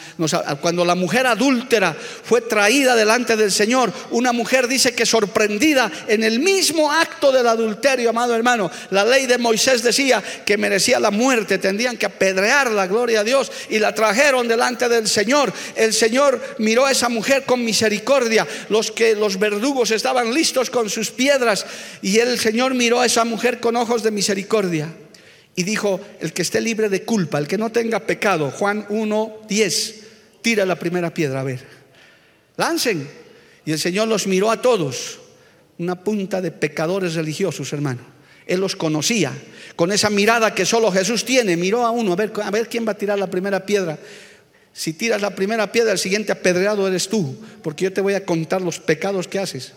cuando la mujer adúltera fue traída delante del Señor, una mujer dice que sorprendida en el mismo acto del adulterio, amado hermano, la ley de Moisés decía que merecía la muerte, tendrían que apedrearla, gloria a Dios, y la trajeron delante del Señor. El Señor miró a esa mujer con misericordia, los que los verdugos estaban listos con sus piedras, y el Señor miró a esa mujer con ojos de misericordia. Y dijo, el que esté libre de culpa, el que no tenga pecado, Juan 1, 10, tira la primera piedra, a ver. Lancen. Y el Señor los miró a todos, una punta de pecadores religiosos, hermano. Él los conocía, con esa mirada que solo Jesús tiene, miró a uno, a ver, a ver quién va a tirar la primera piedra. Si tiras la primera piedra, el siguiente apedreado eres tú, porque yo te voy a contar los pecados que haces.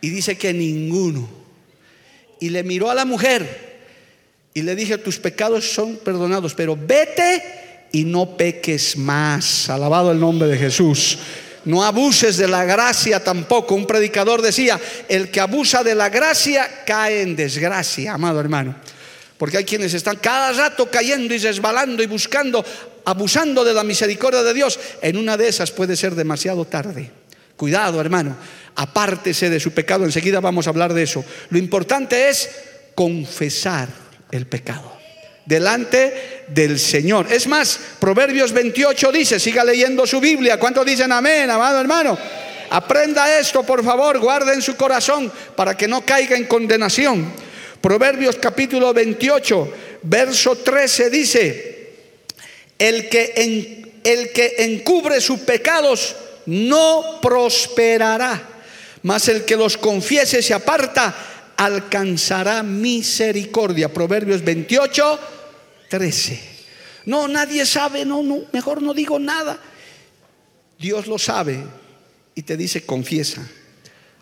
Y dice que ninguno y le miró a la mujer y le dije, tus pecados son perdonados, pero vete y no peques más. Alabado el nombre de Jesús. No abuses de la gracia tampoco. Un predicador decía, el que abusa de la gracia cae en desgracia, amado hermano. Porque hay quienes están cada rato cayendo y resbalando y buscando, abusando de la misericordia de Dios. En una de esas puede ser demasiado tarde. Cuidado, hermano apártese de su pecado. Enseguida vamos a hablar de eso. Lo importante es confesar el pecado delante del Señor. Es más, Proverbios 28 dice, siga leyendo su Biblia. ¿Cuántos dicen amén, amado hermano? Aprenda esto, por favor, guarde en su corazón para que no caiga en condenación. Proverbios capítulo 28, verso 13 dice, el que, el que encubre sus pecados no prosperará mas el que los confiese se aparta alcanzará misericordia. Proverbios 28, 13. No, nadie sabe, no, no, mejor no digo nada. Dios lo sabe y te dice, confiesa,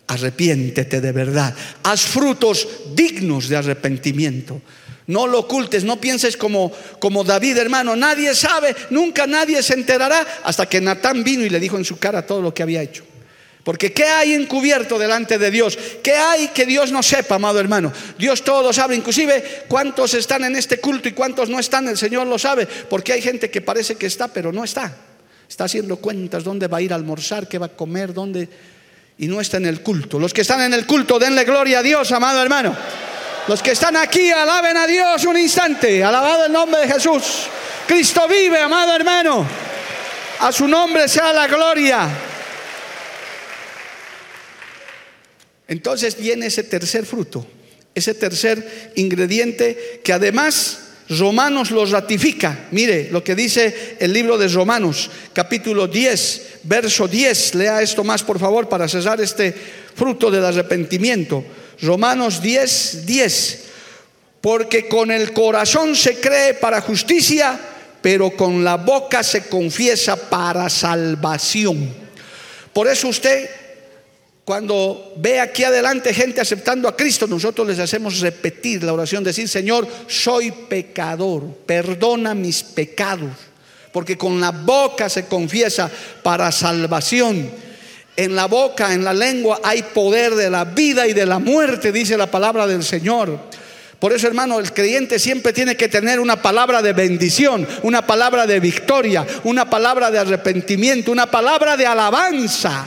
arrepiéntete de verdad, haz frutos dignos de arrepentimiento. No lo ocultes, no pienses como, como David, hermano. Nadie sabe, nunca nadie se enterará hasta que Natán vino y le dijo en su cara todo lo que había hecho. Porque ¿qué hay encubierto delante de Dios? ¿Qué hay que Dios no sepa, amado hermano? Dios todo lo sabe, inclusive cuántos están en este culto y cuántos no están, el Señor lo sabe, porque hay gente que parece que está, pero no está. Está haciendo cuentas dónde va a ir a almorzar, qué va a comer, dónde... Y no está en el culto. Los que están en el culto, denle gloria a Dios, amado hermano. Los que están aquí, alaben a Dios un instante. Alabado el nombre de Jesús. Cristo vive, amado hermano. A su nombre sea la gloria. Entonces viene ese tercer fruto, ese tercer ingrediente que además Romanos lo ratifica. Mire lo que dice el libro de Romanos, capítulo 10, verso 10. Lea esto más, por favor, para cesar este fruto del arrepentimiento. Romanos 10, 10. Porque con el corazón se cree para justicia, pero con la boca se confiesa para salvación. Por eso usted cuando ve aquí adelante gente aceptando a Cristo, nosotros les hacemos repetir la oración, decir, Señor, soy pecador, perdona mis pecados, porque con la boca se confiesa para salvación. En la boca, en la lengua hay poder de la vida y de la muerte, dice la palabra del Señor. Por eso, hermano, el creyente siempre tiene que tener una palabra de bendición, una palabra de victoria, una palabra de arrepentimiento, una palabra de alabanza.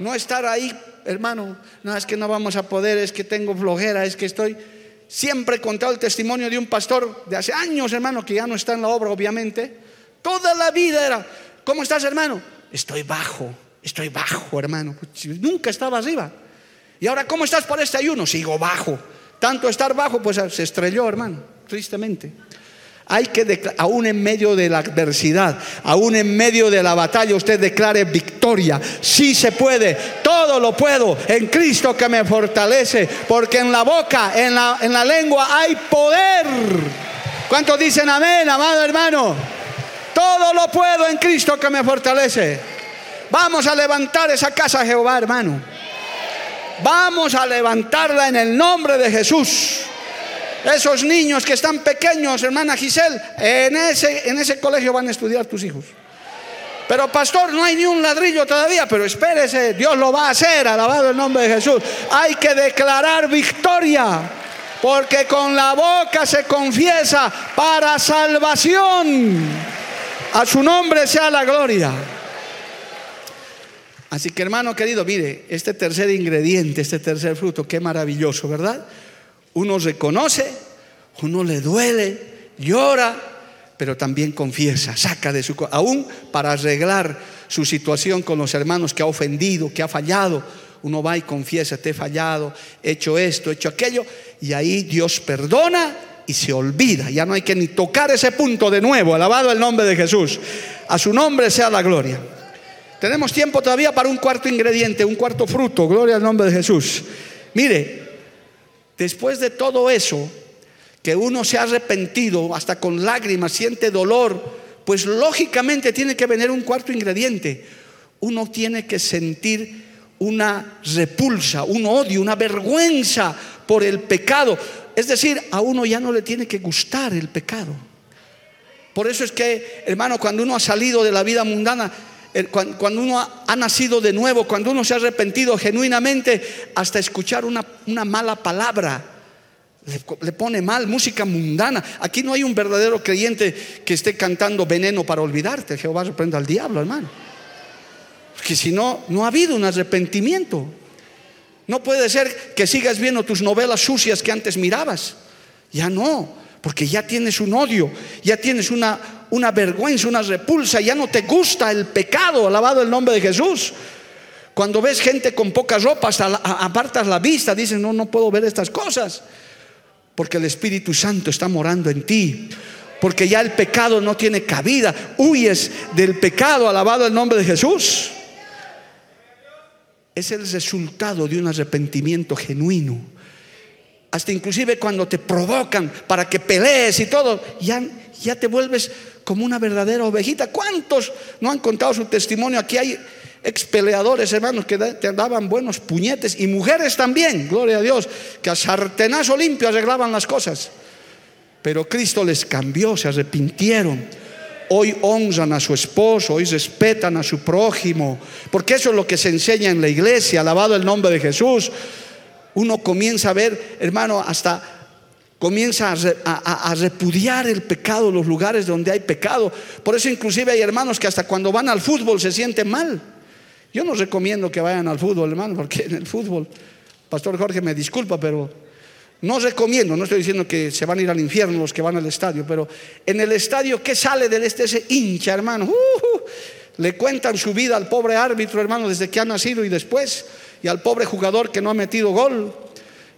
No estar ahí, hermano, no es que no vamos a poder, es que tengo flojera, es que estoy... Siempre he contado el testimonio de un pastor de hace años, hermano, que ya no está en la obra, obviamente. Toda la vida era, ¿cómo estás, hermano? Estoy bajo, estoy bajo, hermano. Nunca estaba arriba. Y ahora, ¿cómo estás por este ayuno? Sigo bajo. Tanto estar bajo, pues se estrelló, hermano, tristemente. Hay que, aún en medio de la adversidad, aún en medio de la batalla, usted declare victoria. Sí se puede, todo lo puedo en Cristo que me fortalece, porque en la boca, en la, en la lengua hay poder. ¿Cuántos dicen amén, amado hermano? Todo lo puedo en Cristo que me fortalece. Vamos a levantar esa casa, Jehová, hermano. Vamos a levantarla en el nombre de Jesús. Esos niños que están pequeños, hermana Giselle, en ese, en ese colegio van a estudiar tus hijos. Pero pastor, no hay ni un ladrillo todavía, pero espérese, Dios lo va a hacer, alabado el nombre de Jesús. Hay que declarar victoria, porque con la boca se confiesa para salvación. A su nombre sea la gloria. Así que hermano querido, mire, este tercer ingrediente, este tercer fruto, qué maravilloso, ¿verdad? Uno reconoce, uno le duele, llora, pero también confiesa, saca de su aún para arreglar su situación con los hermanos que ha ofendido, que ha fallado. Uno va y confiesa, te he fallado, he hecho esto, he hecho aquello, y ahí Dios perdona y se olvida. Ya no hay que ni tocar ese punto de nuevo. Alabado el nombre de Jesús. A su nombre sea la gloria. Tenemos tiempo todavía para un cuarto ingrediente, un cuarto fruto. Gloria al nombre de Jesús. Mire, Después de todo eso, que uno se ha arrepentido hasta con lágrimas, siente dolor, pues lógicamente tiene que venir un cuarto ingrediente. Uno tiene que sentir una repulsa, un odio, una vergüenza por el pecado. Es decir, a uno ya no le tiene que gustar el pecado. Por eso es que, hermano, cuando uno ha salido de la vida mundana, cuando uno ha nacido de nuevo, cuando uno se ha arrepentido genuinamente, hasta escuchar una, mala palabra, le, pone mal, música mundana. Aquí no hay un verdadero creyente que esté cantando veneno para olvidarte. Jehová reprenda al diablo, hermano. Porque si no, no ha habido un arrepentimiento. No puede ser que sigas viendo tus novelas sucias que antes mirabas. Ya no, porque ya tienes un odio, ya tienes una, una vergüenza, una repulsa, ya no te gusta el pecado, alabado el nombre de Jesús. Cuando ves gente con pocas ropas, apartas la vista, dices, no, no puedo ver estas cosas, porque el Espíritu Santo está morando en ti, porque ya el pecado no tiene cabida, huyes del pecado, alabado el nombre de Jesús. Es el resultado de un arrepentimiento genuino. Hasta inclusive cuando te provocan para que pelees y todo, ya, ya te vuelves como una verdadera ovejita. ¿Cuántos no han contado su testimonio? Aquí hay ex peleadores, hermanos, que te daban buenos puñetes y mujeres también, gloria a Dios, que a sartenazo limpio arreglaban las cosas. Pero Cristo les cambió, se arrepintieron. Hoy honran a su esposo, hoy respetan a su prójimo, porque eso es lo que se enseña en la iglesia, alabado el nombre de Jesús. Uno comienza a ver, hermano, hasta Comienza a, repudiar el pecado, los lugares donde hay pecado. Por eso inclusive hay hermanos que hasta cuando van al fútbol se sienten mal. Yo no recomiendo que vayan al fútbol, hermano, porque en el fútbol, Pastor Jorge me disculpa, pero no recomiendo, no estoy diciendo que se van a ir al infierno los que van al estadio, pero en el estadio, ¿qué sale de este ese hincha, hermano? Uh, le cuentan su vida al pobre árbitro, hermano, desde que ha nacido y después, y al pobre jugador que no ha metido gol.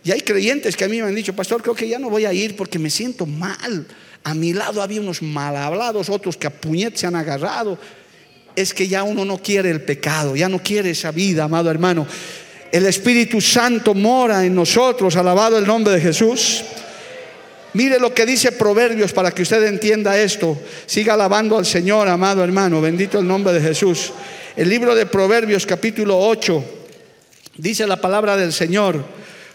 Y hay creyentes que a mí me han dicho, pastor, creo que ya no voy a ir porque me siento mal. A mi lado había unos mal hablados, otros que a puñet se han agarrado. Es que ya uno no quiere el pecado, ya no quiere esa vida, amado hermano. El Espíritu Santo mora en nosotros, alabado el nombre de Jesús. Mire lo que dice Proverbios para que usted entienda esto. Siga alabando al Señor, amado hermano. Bendito el nombre de Jesús. El libro de Proverbios capítulo 8 dice la palabra del Señor.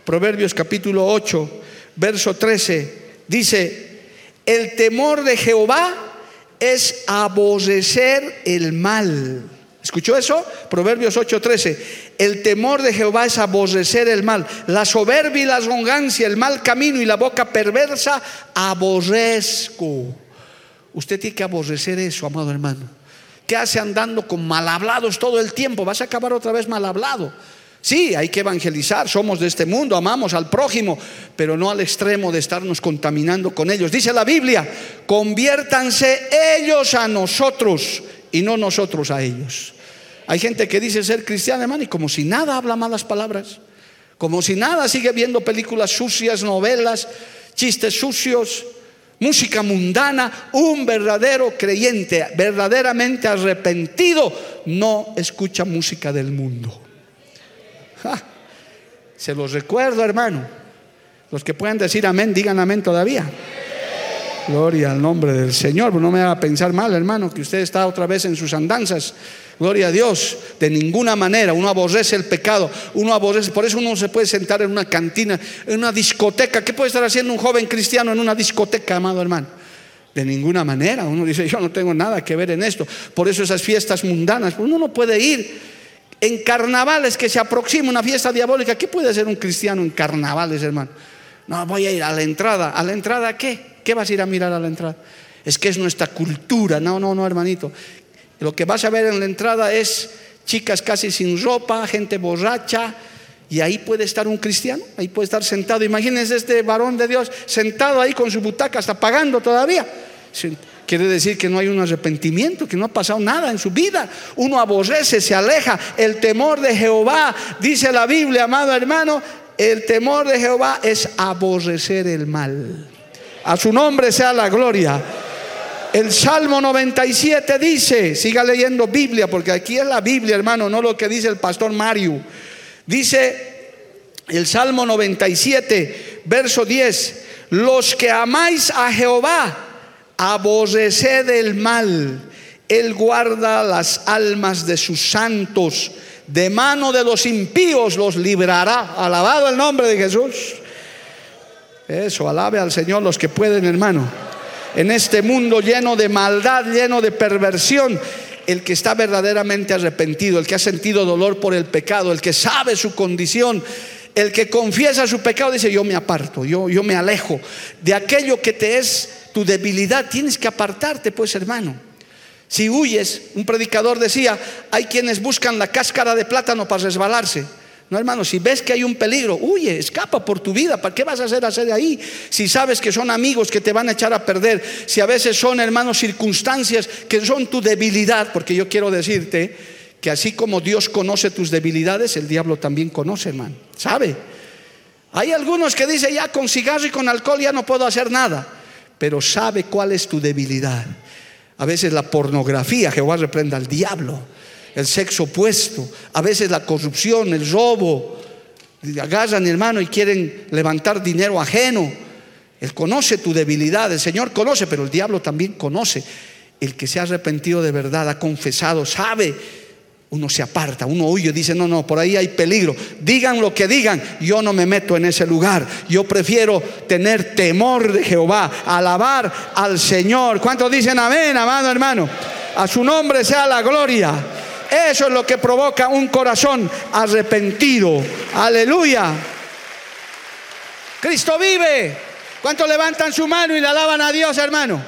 Proverbios capítulo 8, verso 13, dice, el temor de Jehová es aborrecer el mal. ¿Escuchó eso? Proverbios 13 El temor de Jehová es aborrecer el mal. La soberbia y la arrogancia, el mal camino y la boca perversa, aborrezco. Usted tiene que aborrecer eso, amado hermano. ¿Qué hace andando con mal hablados todo el tiempo? Vas a acabar otra vez mal hablado. Sí, hay que evangelizar, somos de este mundo, amamos al prójimo, pero no al extremo de estarnos contaminando con ellos. Dice la Biblia, conviértanse ellos a nosotros y no nosotros a ellos. Hay gente que dice ser cristiana, hermano, y como si nada habla malas palabras, como si nada sigue viendo películas sucias, novelas, chistes sucios, música mundana. Un verdadero creyente, verdaderamente arrepentido, no escucha música del mundo. Se los recuerdo, hermano. Los que puedan decir amén, digan amén todavía. Gloria al nombre del Señor. No me haga pensar mal, hermano, que usted está otra vez en sus andanzas. Gloria a Dios. De ninguna manera. Uno aborrece el pecado. Uno aborrece. Por eso uno se puede sentar en una cantina, en una discoteca. ¿Qué puede estar haciendo un joven cristiano en una discoteca, amado hermano? De ninguna manera. Uno dice, yo no tengo nada que ver en esto. Por eso esas fiestas mundanas. Uno no puede ir en carnavales que se aproxima una fiesta diabólica. ¿Qué puede hacer un cristiano en carnavales, hermano? No, voy a ir a la entrada. ¿A la entrada qué? ¿Qué vas a ir a mirar a la entrada? Es que es nuestra cultura. No, no, no, hermanito. Lo que vas a ver en la entrada es chicas casi sin ropa, gente borracha. Y ahí puede estar un cristiano, ahí puede estar sentado. Imagínense este varón de Dios sentado ahí con su butaca, hasta pagando todavía. Quiere decir que no hay un arrepentimiento, que no ha pasado nada en su vida. Uno aborrece, se aleja. El temor de Jehová, dice la Biblia, amado hermano, el temor de Jehová es aborrecer el mal. A su nombre sea la gloria. El Salmo 97 dice, siga leyendo Biblia, porque aquí es la Biblia, hermano, no lo que dice el pastor Mario. Dice el Salmo 97, verso 10, los que amáis a Jehová, aborreced el mal. Él guarda las almas de sus santos. De mano de los impíos los librará. Alabado el nombre de Jesús. Eso, alabe al Señor los que pueden, hermano. En este mundo lleno de maldad, lleno de perversión, el que está verdaderamente arrepentido, el que ha sentido dolor por el pecado, el que sabe su condición, el que confiesa su pecado, dice, yo me aparto, yo, yo me alejo de aquello que te es tu debilidad, tienes que apartarte, pues hermano. Si huyes, un predicador decía, hay quienes buscan la cáscara de plátano para resbalarse. No, hermano, si ves que hay un peligro, huye, escapa por tu vida. ¿Para qué vas a hacer hacer ahí? Si sabes que son amigos que te van a echar a perder, si a veces son, hermanos, circunstancias que son tu debilidad, porque yo quiero decirte que así como Dios conoce tus debilidades, el diablo también conoce, hermano. ¿Sabe? Hay algunos que dicen, ya con cigarro y con alcohol ya no puedo hacer nada pero sabe cuál es tu debilidad. A veces la pornografía, Jehová reprenda al diablo, el sexo opuesto, a veces la corrupción, el robo, agarran hermano y quieren levantar dinero ajeno. Él conoce tu debilidad, el Señor conoce, pero el diablo también conoce. El que se ha arrepentido de verdad, ha confesado, sabe uno se aparta, uno huye, dice, no, no, por ahí hay peligro. Digan lo que digan, yo no me meto en ese lugar. Yo prefiero tener temor de Jehová, alabar al Señor. ¿Cuántos dicen amén, amado hermano? A su nombre sea la gloria. Eso es lo que provoca un corazón arrepentido. Aleluya. Cristo vive. ¿Cuántos levantan su mano y le alaban a Dios, hermano?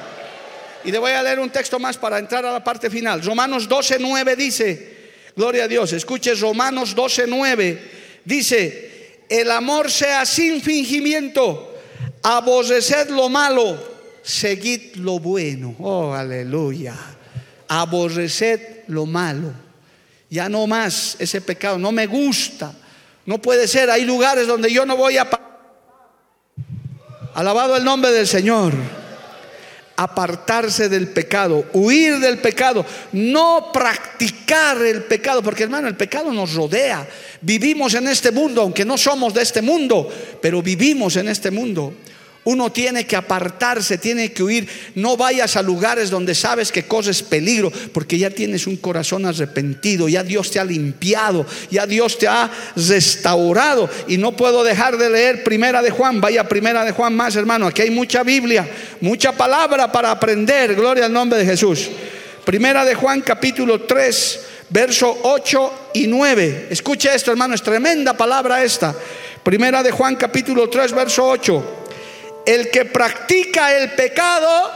Y le voy a leer un texto más para entrar a la parte final. Romanos 12, 9 dice, gloria a Dios, escuche Romanos 12, 9, dice, el amor sea sin fingimiento, aborreced lo malo, seguid lo bueno. Oh, aleluya. Aborreced lo malo. Ya no más ese pecado, no me gusta. No puede ser, hay lugares donde yo no voy a... Alabado el nombre del Señor. Apartarse del pecado, huir del pecado, no practicar el pecado, porque hermano, el pecado nos rodea. Vivimos en este mundo, aunque no somos de este mundo, pero vivimos en este mundo. Uno tiene que apartarse, tiene que huir. No vayas a lugares donde sabes que cosas peligro, porque ya tienes un corazón arrepentido, ya Dios te ha limpiado, ya Dios te ha restaurado. Y no puedo dejar de leer Primera de Juan. Vaya Primera de Juan más, hermano. Aquí hay mucha Biblia, mucha palabra para aprender. Gloria al nombre de Jesús. Primera de Juan, capítulo 3, verso 8 y 9. Escuche esto, hermano, es tremenda palabra esta. Primera de Juan, capítulo 3, verso 8 el que practica el pecado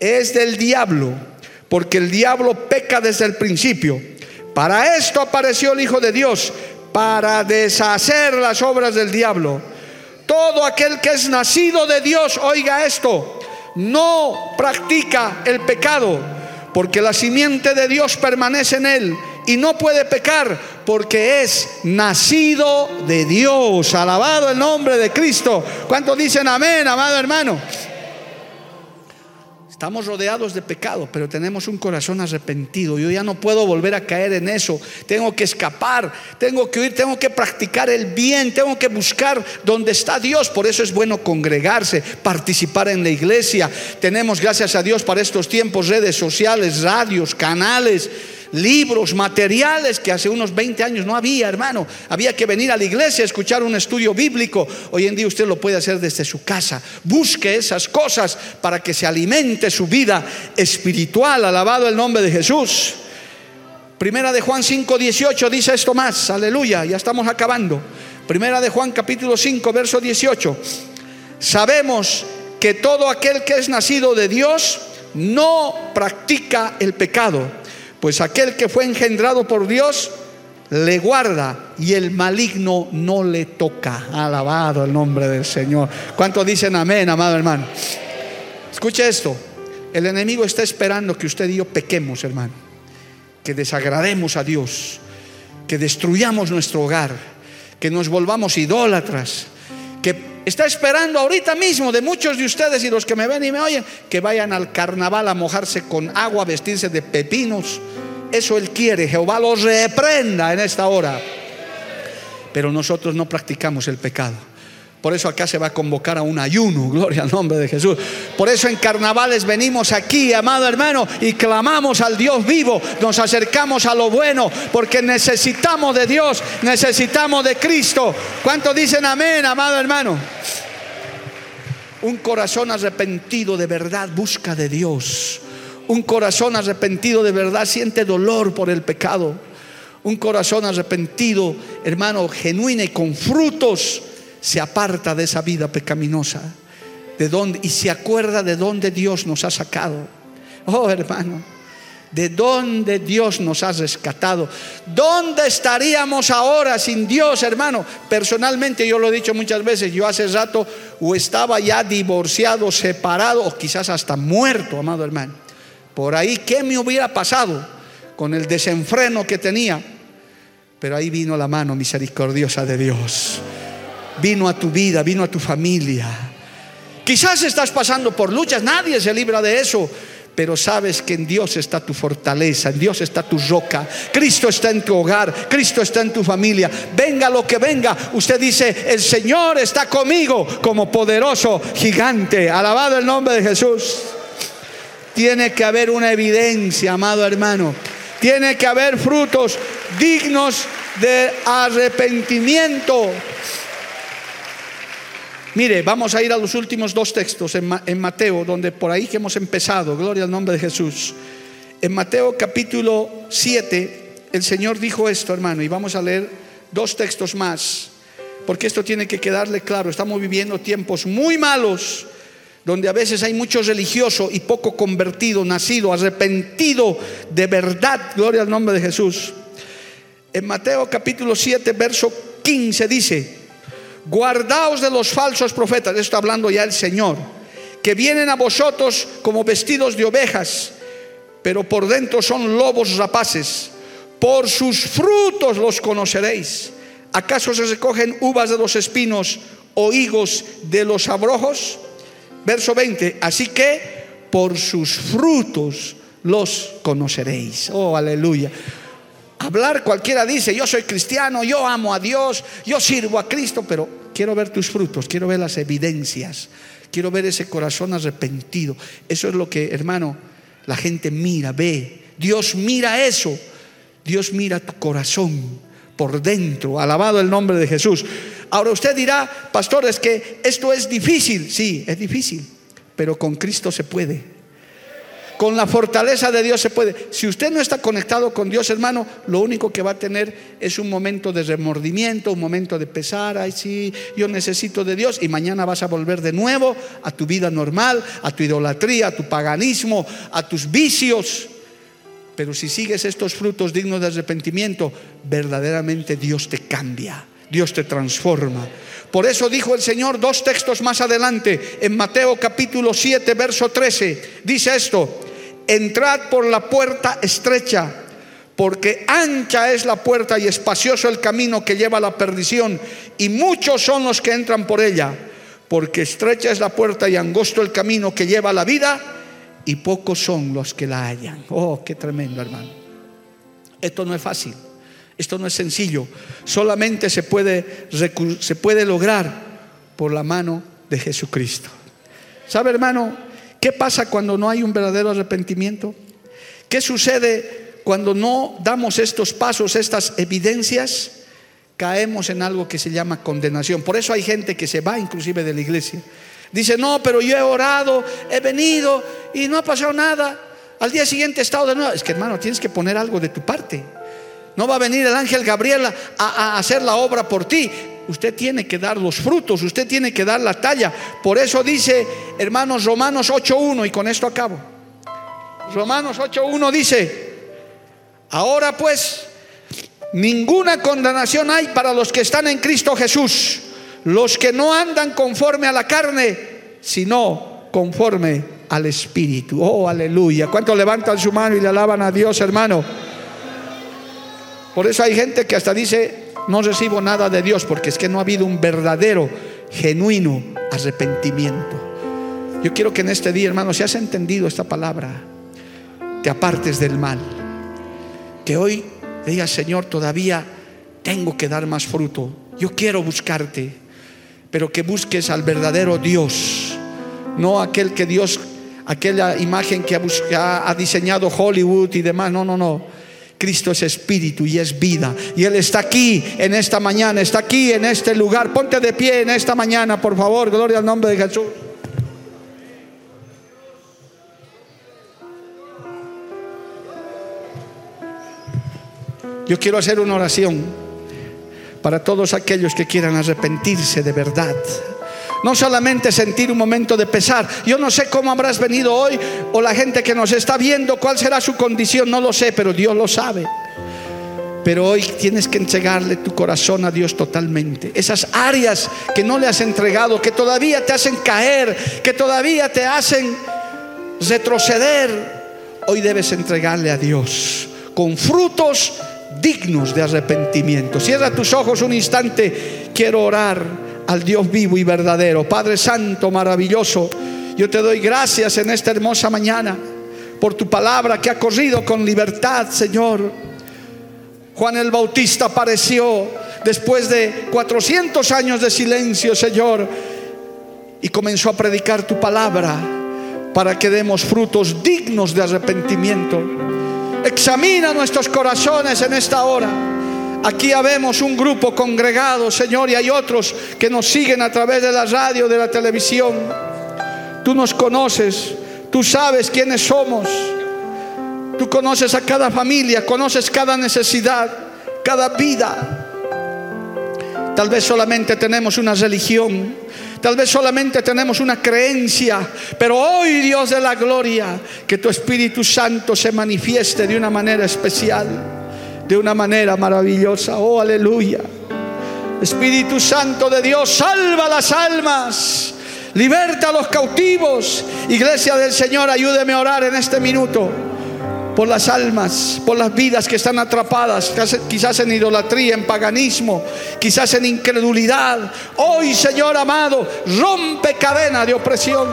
es del diablo, porque el diablo peca desde el principio. Para esto apareció el Hijo de Dios, para deshacer las obras del diablo. Todo aquel que es nacido de Dios, oiga esto, no practica el pecado, porque la simiente de Dios permanece en él y no puede pecar porque es nacido de Dios. Alabado el nombre de Cristo. ¿Cuántos dicen amén, amado hermano? Estamos rodeados de pecado, pero tenemos un corazón arrepentido. Yo ya no puedo volver a caer en eso. Tengo que escapar, tengo que huir, tengo que practicar el bien, tengo que buscar donde está Dios. Por eso es bueno congregarse, participar en la iglesia. Tenemos, gracias a Dios, para estos tiempos redes sociales, radios, canales libros, materiales que hace unos 20 años no había, hermano. Había que venir a la iglesia a escuchar un estudio bíblico. Hoy en día usted lo puede hacer desde su casa. Busque esas cosas para que se alimente su vida espiritual. Alabado el nombre de Jesús. Primera de Juan 5, 18 dice esto más. Aleluya, ya estamos acabando. Primera de Juan capítulo 5, verso 18. Sabemos que todo aquel que es nacido de Dios no practica el pecado pues aquel que fue engendrado por Dios le guarda y el maligno no le toca. Alabado el nombre del Señor. ¿Cuántos dicen amén, amado hermano? Escuche esto. El enemigo está esperando que usted y yo pequemos, hermano. Que desagrademos a Dios. Que destruyamos nuestro hogar. Que nos volvamos idólatras. Que está esperando ahorita mismo de muchos de ustedes y los que me ven y me oyen que vayan al carnaval a mojarse con agua, vestirse de pepinos eso Él quiere. Jehová los reprenda en esta hora. Pero nosotros no practicamos el pecado. Por eso acá se va a convocar a un ayuno, gloria al nombre de Jesús. Por eso en carnavales venimos aquí, amado hermano, y clamamos al Dios vivo, nos acercamos a lo bueno, porque necesitamos de Dios, necesitamos de Cristo. ¿Cuántos dicen amén, amado hermano? Un corazón arrepentido de verdad busca de Dios. Un corazón arrepentido de verdad siente dolor por el pecado. Un corazón arrepentido, hermano, genuino y con frutos, se aparta de esa vida pecaminosa. De dónde, y se acuerda de dónde Dios nos ha sacado. Oh, hermano, de dónde Dios nos ha rescatado. ¿Dónde estaríamos ahora sin Dios, hermano? Personalmente yo lo he dicho muchas veces, yo hace rato o estaba ya divorciado, separado o quizás hasta muerto, amado hermano. Por ahí, ¿qué me hubiera pasado con el desenfreno que tenía? Pero ahí vino la mano misericordiosa de Dios. Vino a tu vida, vino a tu familia. Quizás estás pasando por luchas, nadie se libra de eso. Pero sabes que en Dios está tu fortaleza, en Dios está tu roca. Cristo está en tu hogar, Cristo está en tu familia. Venga lo que venga, usted dice, el Señor está conmigo como poderoso gigante. Alabado el nombre de Jesús. Tiene que haber una evidencia, amado hermano. Tiene que haber frutos dignos de arrepentimiento. Mire, vamos a ir a los últimos dos textos en, Mateo, donde por ahí que hemos empezado, gloria al nombre de Jesús. En Mateo capítulo 7, el Señor dijo esto, hermano, y vamos a leer dos textos más. porque esto tiene que quedarle claro. Estamos viviendo tiempos muy malos donde a veces hay mucho religioso y poco convertido, nacido, arrepentido de verdad. Gloria al nombre de Jesús. En Mateo capítulo 7, verso 15 dice, guardaos de los falsos profetas, esto está hablando ya el Señor, que vienen a vosotros como vestidos de ovejas, pero por dentro son lobos rapaces. Por sus frutos los conoceréis. ¿Acaso se recogen uvas de los espinos o higos de los abrojos? Verso 20, así que por sus frutos los conoceréis. Oh, aleluya. Hablar cualquiera dice, yo soy cristiano, yo amo a Dios, yo sirvo a Cristo, pero quiero ver tus frutos, quiero ver las evidencias, quiero ver ese corazón arrepentido. Eso es lo que, hermano, la gente mira, ve. Dios mira eso. Dios mira tu corazón por dentro. Alabado el nombre de Jesús. Ahora usted dirá, pastor, es que esto es difícil. Sí, es difícil, pero con Cristo se puede. Con la fortaleza de Dios se puede. Si usted no está conectado con Dios, hermano, lo único que va a tener es un momento de remordimiento, un momento de pesar. Ay, sí, yo necesito de Dios. Y mañana vas a volver de nuevo a tu vida normal, a tu idolatría, a tu paganismo, a tus vicios. Pero si sigues estos frutos dignos de arrepentimiento, verdaderamente Dios te cambia, Dios te transforma. Por eso dijo el Señor dos textos más adelante, en Mateo capítulo 7, verso 13, dice esto, entrad por la puerta estrecha, porque ancha es la puerta y espacioso el camino que lleva a la perdición, y muchos son los que entran por ella, porque estrecha es la puerta y angosto el camino que lleva a la vida, y pocos son los que la hallan. Oh, qué tremendo, hermano. Esto no es fácil, esto no es sencillo, solamente se puede, se puede lograr por la mano de Jesucristo. ¿Sabe, hermano? ¿Qué pasa cuando no hay un verdadero arrepentimiento? ¿Qué sucede cuando no damos estos pasos, estas evidencias? Caemos en algo que se llama condenación. Por eso hay gente que se va inclusive de la iglesia. Dice, no, pero yo he orado, he venido y no ha pasado nada. Al día siguiente he estado de nuevo. Es que hermano, tienes que poner algo de tu parte. No va a venir el ángel Gabriel a, a, hacer la obra por ti. Usted tiene que dar los frutos, usted tiene que dar la talla. Por eso dice, hermanos, Romanos 8.1, y con esto acabo. Romanos 8.1 dice, ahora pues, ninguna condenación hay para los que están en Cristo Jesús, los que no andan conforme a la carne, sino conforme al Espíritu. Oh, aleluya. ¿Cuántos levantan su mano y le alaban a Dios, hermano? Por eso hay gente que hasta dice, no recibo nada de Dios porque es que no ha habido un verdadero, genuino arrepentimiento. Yo quiero que en este día, hermano, si has entendido esta palabra, te apartes del mal. Que hoy digas, Señor, todavía tengo que dar más fruto. Yo quiero buscarte, pero que busques al verdadero Dios, no aquel que Dios, aquella imagen que ha, ha diseñado Hollywood y demás. No, no, no Cristo es espíritu y es vida. Y Él está aquí en esta mañana, está aquí en este lugar. Ponte de pie en esta mañana, por favor. Gloria al nombre de Jesús. Yo quiero hacer una oración para todos aquellos que quieran arrepentirse de verdad. No solamente sentir un momento de pesar. Yo no sé cómo habrás venido hoy o la gente que nos está viendo, cuál será su condición, no lo sé, pero Dios lo sabe. Pero hoy tienes que entregarle tu corazón a Dios totalmente. Esas áreas que no le has entregado, que todavía te hacen caer, que todavía te hacen retroceder, hoy debes entregarle a Dios con frutos dignos de arrepentimiento. Cierra tus ojos un instante, quiero orar al Dios vivo y verdadero. Padre Santo, maravilloso, yo te doy gracias en esta hermosa mañana por tu palabra que ha corrido con libertad, Señor. Juan el Bautista apareció después de 400 años de silencio, Señor, y comenzó a predicar tu palabra para que demos frutos dignos de arrepentimiento. Examina nuestros corazones en esta hora. Aquí habemos un grupo congregado, Señor, y hay otros que nos siguen a través de la radio, de la televisión. Tú nos conoces, tú sabes quiénes somos. Tú conoces a cada familia, conoces cada necesidad, cada vida. Tal vez solamente tenemos una religión, tal vez solamente tenemos una creencia, pero hoy Dios de la gloria, que tu Espíritu Santo se manifieste de una manera especial, de una manera maravillosa. Oh, aleluya. Espíritu Santo de Dios, salva las almas, liberta a los cautivos. Iglesia del Señor, ayúdeme a orar en este minuto por las almas, por las vidas que están atrapadas, quizás en idolatría, en paganismo, quizás en incredulidad. Hoy, Señor amado, rompe cadena de opresión,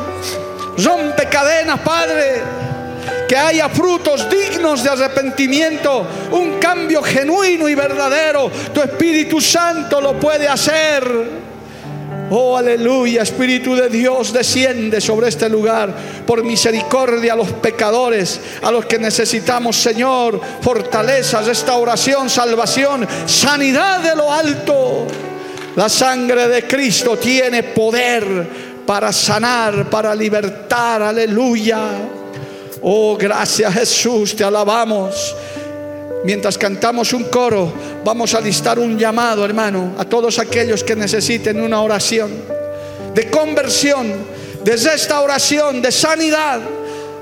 rompe cadenas, Padre. Que haya frutos dignos de arrepentimiento, un cambio genuino y verdadero. Tu Espíritu Santo lo puede hacer. Oh, aleluya, Espíritu de Dios, desciende sobre este lugar por misericordia a los pecadores, a los que necesitamos, Señor, fortaleza, restauración, salvación, sanidad de lo alto. La sangre de Cristo tiene poder para sanar, para libertar, aleluya. Oh, gracias Jesús, te alabamos. Mientras cantamos un coro, vamos a listar un llamado, hermano, a todos aquellos que necesiten una oración de conversión, de restauración, de sanidad.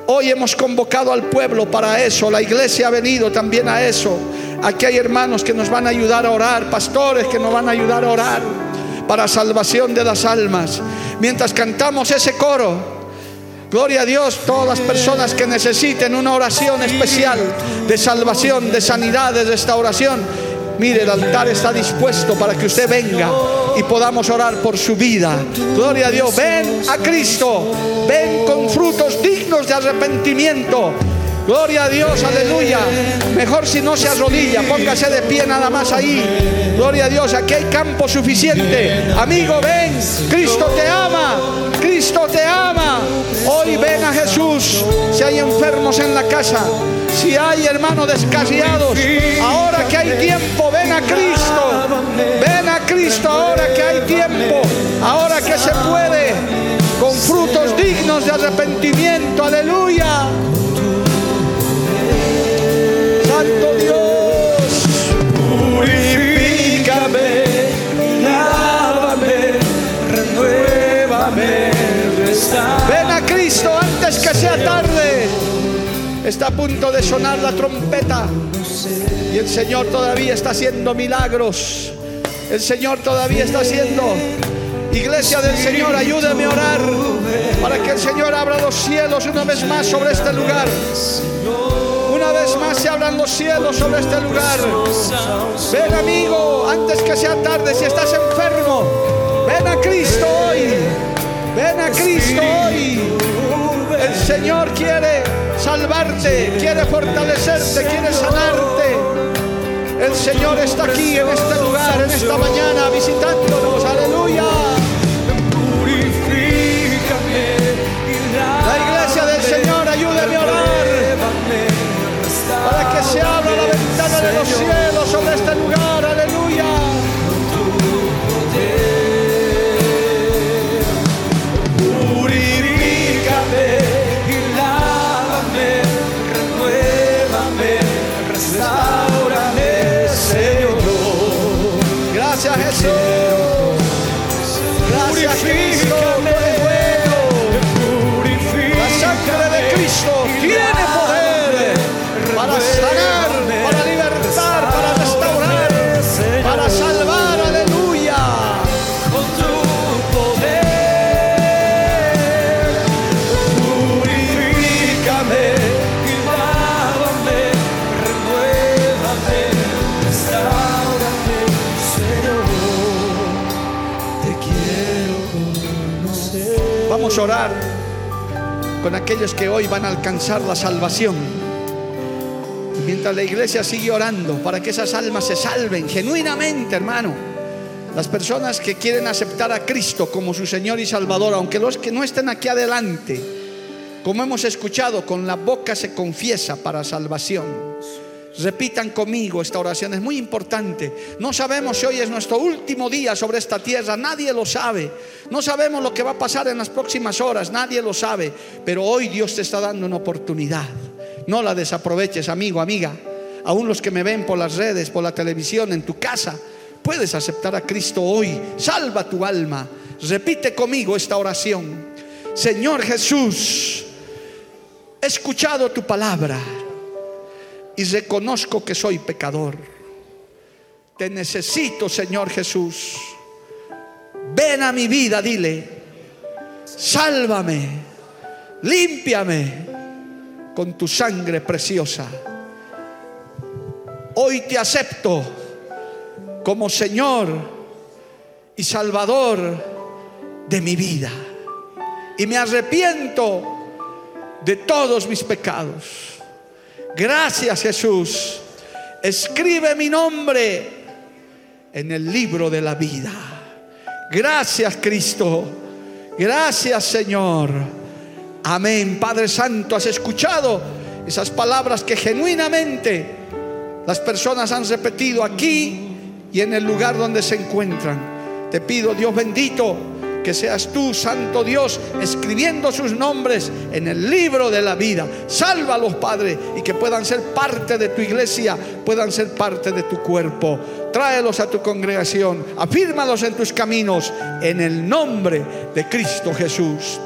Hoy hemos convocado al pueblo para eso, la iglesia ha venido también a eso. Aquí hay hermanos que nos van a ayudar a orar, pastores que nos van a ayudar a orar para salvación de las almas. Mientras cantamos ese coro, Gloria a Dios, todas las personas que necesiten una oración especial de salvación, de sanidad, de restauración. Mire, el altar está dispuesto para que usted venga y podamos orar por su vida. Gloria a Dios, ven a Cristo, ven con frutos dignos de arrepentimiento. Gloria a Dios, aleluya. Mejor si no se arrodilla, póngase de pie nada más ahí. Gloria a Dios, aquí hay campo suficiente. Amigo, ven, Cristo te ama, Cristo te ama. Hoy ven a Jesús. Si hay enfermos en la casa, si hay hermanos descasiados, ahora que hay tiempo, ven a Cristo. Ven a Cristo ahora que hay tiempo, ahora que se puede, con frutos dignos de arrepentimiento. Aleluya. Santo Dios, purifícame, lávame, renuévame. Ven a Cristo antes que sea tarde. Está a punto de sonar la trompeta. Y el Señor todavía está haciendo milagros. El Señor todavía está haciendo. Iglesia del Señor, ayúdame a orar para que el Señor abra los cielos una vez más sobre este lugar. Una vez más se abran los cielos sobre este lugar. Ven amigo, antes que sea tarde, si estás enfermo, ven a Cristo hoy. Ven a Cristo hoy. El Señor quiere salvarte, quiere fortalecerte, quiere sanarte. El Señor está aquí en este lugar, en esta mañana, visitándonos. Aleluya. La iglesia del Señor, ayúdame a orar para que se abra la ventana de los cielos sobre este lugar. Con aquellos que hoy van a alcanzar la salvación. Mientras la iglesia sigue orando para que esas almas se salven genuinamente, hermano. Las personas que quieren aceptar a Cristo como su Señor y Salvador, aunque los que no estén aquí adelante, como hemos escuchado, con la boca se confiesa para salvación. Repitan conmigo esta oración, es muy importante. No sabemos si hoy es nuestro último día sobre esta tierra, nadie lo sabe. No sabemos lo que va a pasar en las próximas horas, nadie lo sabe. Pero hoy Dios te está dando una oportunidad. No la desaproveches, amigo, amiga. Aún los que me ven por las redes, por la televisión, en tu casa, Puedes aceptar a Cristo hoy. Salva tu alma. Repite conmigo esta oración. Señor Jesús, he escuchado tu palabra y reconozco que soy pecador. Te necesito, Señor Jesús. Ven a mi vida, dile. Sálvame. Límpiame con tu sangre preciosa. Hoy te acepto como Señor y Salvador de mi vida. Y me arrepiento de todos mis pecados. Gracias Jesús. Escribe mi nombre en el libro de la vida. Gracias Cristo. Gracias Señor. Amén. Padre Santo, has escuchado esas palabras que genuinamente las personas han repetido aquí y en el lugar donde se encuentran. Te pido, Dios bendito, que seas tú, Santo Dios, escribiendo sus nombres en el libro de la vida. Sálvalos, Padre, y que puedan ser parte de tu iglesia, puedan ser parte de tu cuerpo. Tráelos a tu congregación, afírmalos en tus caminos, en el nombre de Cristo Jesús.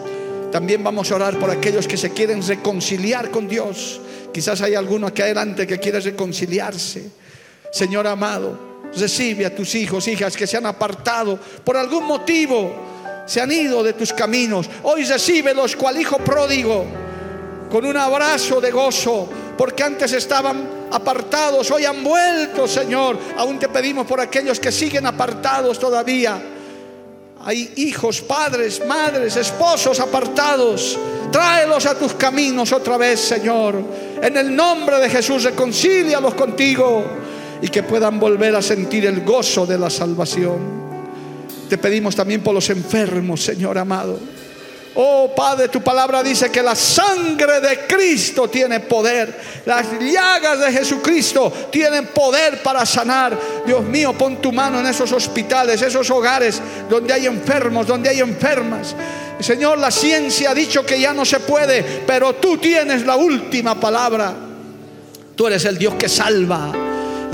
También vamos a orar por aquellos que se quieren reconciliar con Dios. Quizás hay alguno aquí adelante que quiere reconciliarse. Señor amado, recibe a tus hijos, hijas que se han apartado por algún motivo, se han ido de tus caminos. Hoy recíbelos cual hijo pródigo, con un abrazo de gozo, porque antes estaban apartados, hoy han vuelto, Señor. Aún te pedimos por aquellos que siguen apartados todavía. Hay hijos, padres, madres, esposos apartados. Tráelos a tus caminos otra vez, Señor. En el nombre de Jesús, reconcílialos contigo y que puedan volver a sentir el gozo de la salvación. Te pedimos también por los enfermos, Señor amado. Oh Padre, tu palabra dice que la sangre de Cristo tiene poder. Las llagas de Jesucristo tienen poder para sanar. Dios mío, pon tu mano en esos hospitales, esos hogares donde hay enfermos, donde hay enfermas. Señor, la ciencia ha dicho que ya no se puede, pero tú tienes la última palabra. Tú eres el Dios que salva.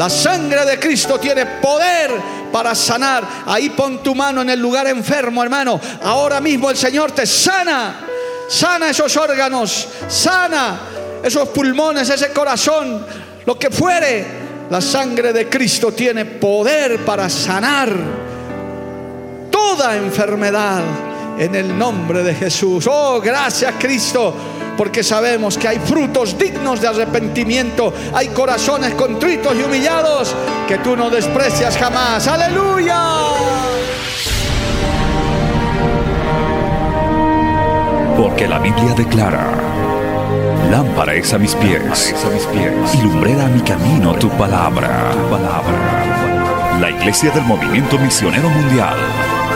La sangre de Cristo tiene poder para sanar. Ahí pon tu mano en el lugar enfermo, hermano. Ahora mismo el Señor te sana. Sana esos órganos. Sana esos pulmones, ese corazón. Lo que fuere. La sangre de Cristo tiene poder para sanar toda enfermedad en el nombre de Jesús. Oh, gracias Cristo porque sabemos que hay frutos dignos de arrepentimiento, hay corazones contritos y humillados que tú no desprecias jamás. Aleluya. Porque la Biblia declara, lámpara es a mis pies, a mis pies y lumbrera a mi camino tu palabra, tu palabra. La Iglesia del Movimiento Misionero Mundial